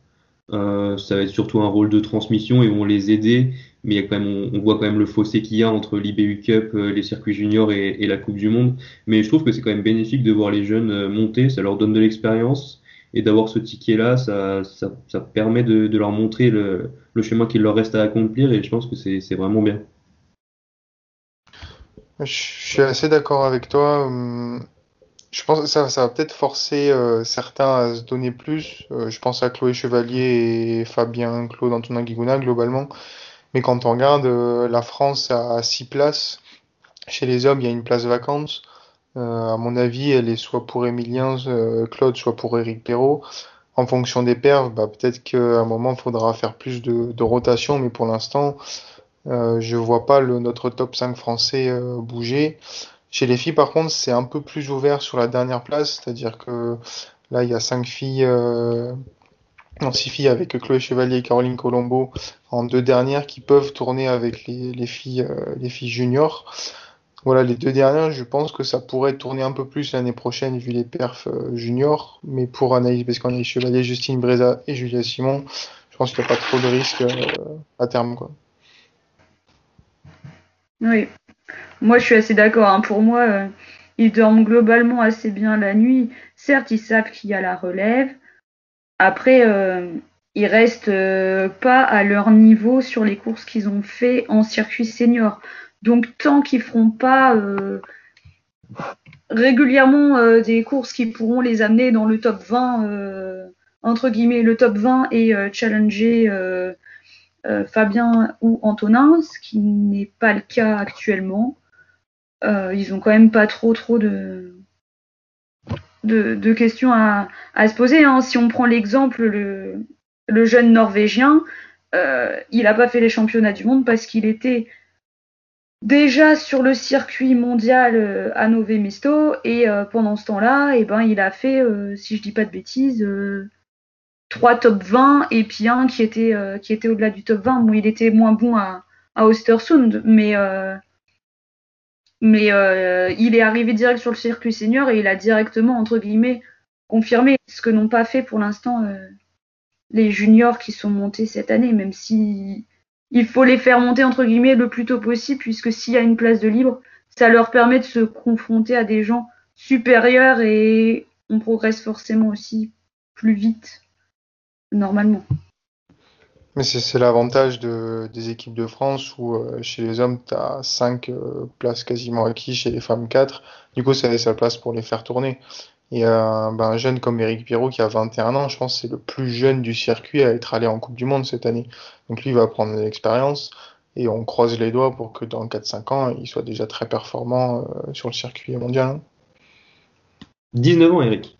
euh, ça va être surtout un rôle de transmission et vont les aider. Mais on, on voit quand même le fossé qu'il y a entre l'IBU Cup, euh, les circuits juniors et, la Coupe du Monde. Mais je trouve que c'est quand même bénéfique de voir les jeunes euh, monter, ça leur donne de l'expérience. Et d'avoir ce ticket-là, ça, permet de, leur montrer le, le chemin qu'il leur reste à accomplir. Et je pense que c'est vraiment bien. Je suis assez d'accord avec toi. Je pense que ça, ça va peut-être forcer euh, certains à se donner plus. Euh, je pense à Chloé Chevalier et Fabien Claude Antonin Guiguna globalement. Mais quand on regarde euh, la France à six places, chez les hommes, il y a une place vacante. Euh, à mon avis, elle est soit pour Emilien euh, Claude, soit pour Eric Perrault. En fonction des perfs, bah, peut-être qu'à un moment, il faudra faire plus de, de rotation, mais pour l'instant, euh, je vois pas le, notre top 5 français bouger. Chez les filles, par contre, c'est un peu plus ouvert sur la dernière place, c'est-à-dire que là, il y a cinq filles, euh, six filles avec Chloé Chevalier et Caroline Colombo en deux dernières qui peuvent tourner avec les, les filles, euh, les filles juniors. Voilà, les deux dernières, je pense que ça pourrait tourner un peu plus l'année prochaine vu les perfs euh, juniors, mais pour Anaïs, parce qu'on a Chevalier, Justine Breza et Julia Simon, je pense qu'il n'y a pas trop de risques euh, à terme. Oui, moi je suis assez d'accord. Hein. Pour moi, euh, ils dorment globalement assez bien la nuit. Certes, ils savent qu'il y a la relève. Après, euh, ils restent euh, pas à leur niveau sur les courses qu'ils ont fait en circuit senior. Donc tant qu'ils feront pas euh, régulièrement des courses qui pourront les amener dans le top 20, euh, entre guillemets le top 20 et challenger Fabien ou Antonin, ce qui n'est pas le cas actuellement. Ils ont quand même pas trop trop de, de, questions à, à, se poser. Hein. Si on prend l'exemple, le, le jeune Norvégien, il n'a pas fait les championnats du monde parce qu'il était déjà sur le circuit mondial euh, à Nové Mesto et euh, pendant ce temps-là, eh ben, il a fait, euh, si je dis pas de bêtises, trois top 20 et puis un qui était, qui était au-delà du top 20. Bon, il était moins bon à, à Ostersund, mais, mais il est arrivé direct sur le circuit senior et il a directement, entre guillemets, confirmé ce que n'ont pas fait pour l'instant les juniors qui sont montés cette année, même si il faut les faire monter entre guillemets le plus tôt possible, puisque s'il y a une place de libre, ça leur permet de se confronter à des gens supérieur et on progresse forcément aussi plus vite normalement. Mais c'est l'avantage de, des équipes de France où euh, chez les hommes, tu as 5 places quasiment acquises, chez les femmes 4. Du coup, ça laisse la place pour les faire tourner. Et euh, ben, un jeune comme Eric Pirot qui a 21 ans, je pense c'est le plus jeune du circuit à être allé en Coupe du Monde cette année. Donc lui, il va prendre de l'expérience et on croise les doigts pour que dans 4-5 ans, il soit déjà très performant euh, sur le circuit mondial. 19 ans, Eric.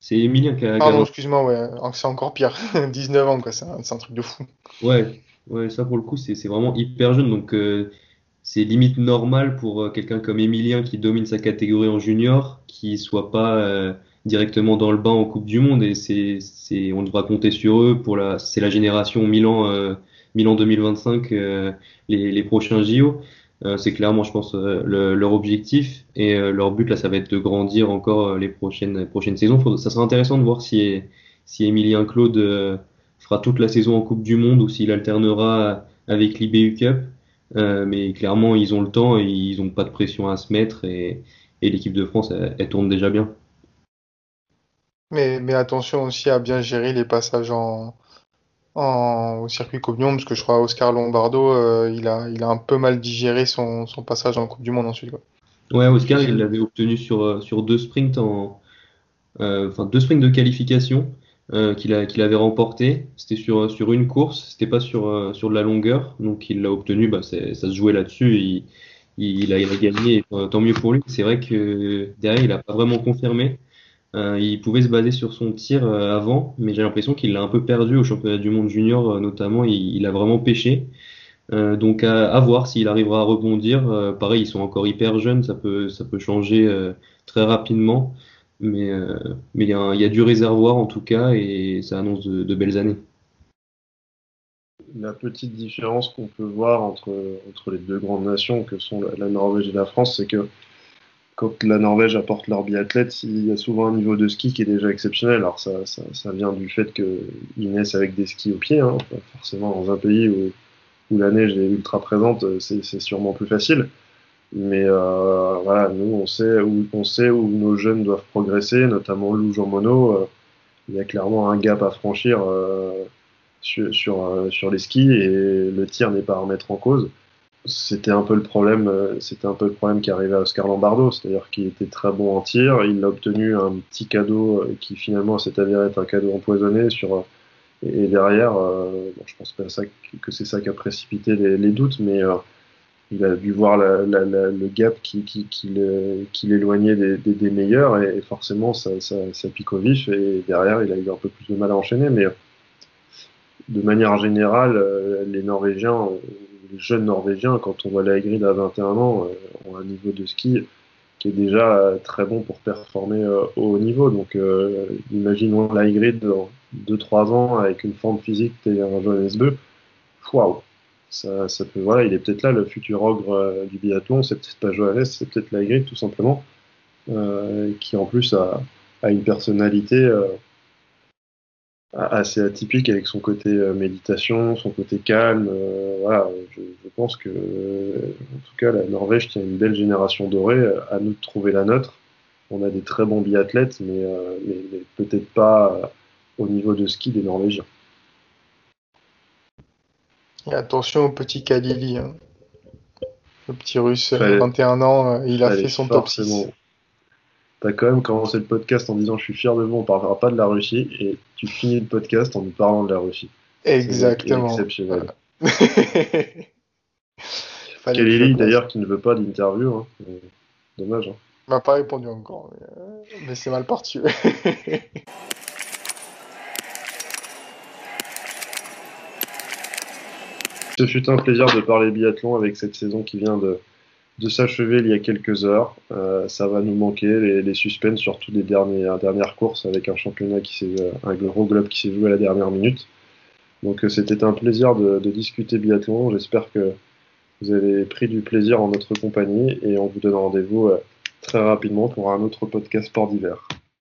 C'est Emilien qui a. Pardon, excuse-moi, ouais, c'est encore pire. 19 ans, quoi, c'est un, truc de fou. Ouais, ouais, ça pour le coup, c'est vraiment hyper jeune. Donc, euh, c'est limite normal pour euh, quelqu'un comme Emilien qui domine sa catégorie en junior, qui soit pas euh, directement dans le bain en Coupe du Monde. Et c'est, c'est, on devra compter sur eux pour la, c'est la génération Milan, euh, Milan 2025, les, les prochains JO. C'est clairement, je pense, leur objectif et leur but là, ça va être de grandir encore les prochaines prochaines saisons. ça sera intéressant de voir si si Emilien Claude fera toute la saison en Coupe du Monde ou s'il alternera avec l'IBU Cup. Euh, mais clairement, ils ont le temps et ils n'ont pas de pression à se mettre et, et l'équipe de France, elle, tourne déjà bien. Mais, mais, attention aussi à bien gérer les passages en, au circuit Coupe du parce que je crois Oscar Lombardo, euh, il, a, il a un peu mal digéré son, son passage en Coupe du Monde ensuite. Ouais, Oscar, il l'avait obtenu sur, euh, sur deux sprints en, enfin deux sprints de qualification. Euh, qu'il avait remporté. C'était sur, sur une course, c'était pas sur, euh, sur de la longueur, donc il l'a obtenu. Bah, ça se jouait là-dessus. Il, il a gagné, tant mieux pour lui. C'est vrai que derrière, il a pas vraiment confirmé. Euh, il pouvait se baser sur son tir avant, mais j'ai l'impression qu'il l'a un peu perdu au championnat du monde junior, notamment. Il, il, a vraiment pêché. donc à, voir s'il arrivera à rebondir. pareil, ils sont encore hyper jeunes, ça peut, changer très rapidement. Mais euh, il y, a du réservoir en tout cas et ça annonce de, belles années. La petite différence qu'on peut voir entre les deux grandes nations que sont la, Norvège et la France, c'est que quand la Norvège apporte leur biathlète, il y a souvent un niveau de ski qui est déjà exceptionnel. Alors ça, ça, vient du fait qu'ils naissent avec des skis au pied. Hein. Forcément, dans un pays où, où la neige est ultra présente, c'est sûrement plus facile. Mais euh, voilà, nous, on sait, où, on sait où nos jeunes doivent progresser, notamment Lou Jean Monod. Euh, il y a clairement un gap à franchir euh, sur, sur, euh, sur, les skis et le tir n'est pas à remettre en cause. C'était un peu le problème, euh, c'était un peu le problème qui arrivait à Oscar Lombardo, c'est-à-dire qu'il était très bon en tir, il a obtenu un petit cadeau qui finalement s'est avéré être un cadeau empoisonné sur et, derrière, bon, je pense pas ça, que c'est ça qui a précipité les, doutes, mais il a dû voir la, la, la, le gap qui, qui, qui l'éloignait des, des, des, meilleurs et, forcément ça, ça, ça, pique au vif et derrière il a eu un peu plus de mal à enchaîner mais de manière générale euh, les Norvégiens les jeunes Norvégiens quand on voit la à 21 ans euh, ont un niveau de ski qui est déjà très bon pour performer euh, au haut niveau. Donc imaginons la Hagrid dans 2-3 ans avec une forme physique et un Johannes Beu waouh! Ça, ça peut, voilà, il est peut-être là le futur ogre euh, du biathlon, c'est peut-être pas Johannes, c'est peut-être la tout simplement, euh, qui en plus a, une personnalité euh, assez atypique avec son côté euh, méditation, son côté calme. Euh, voilà, je, je, pense que, en tout cas, la Norvège tient une belle génération dorée. À nous de trouver la nôtre. On a des très bons biathlètes, mais, mais, mais peut-être pas au niveau de ski des Norvégiens. Et attention au petit Kalili. Hein. Le petit russe, de 21 ans, euh, il a fait son top 6. T'as quand même commencé le podcast en disant je suis fier de vous, on parlera pas de la Russie, et tu finis le podcast en nous parlant de la Russie. Exactement. exceptionnel. Kalili d'ailleurs qui ne veut pas d'interview, hein. dommage. Hein. M'a pas répondu encore, mais, euh, mais c'est mal parti. Ce fut un plaisir de parler biathlon avec cette saison qui vient de, de s'achever il y a quelques heures. Euh, ça va nous manquer, les, les suspens, surtout des dernières, dernières courses avec un championnat qui s'est, un gros globe qui s'est joué à la dernière minute. Donc euh, c'était un plaisir de, de discuter biathlon. J'espère que vous avez pris du plaisir en notre compagnie et on vous donne rendez-vous euh, très rapidement pour un autre podcast sport d'hiver.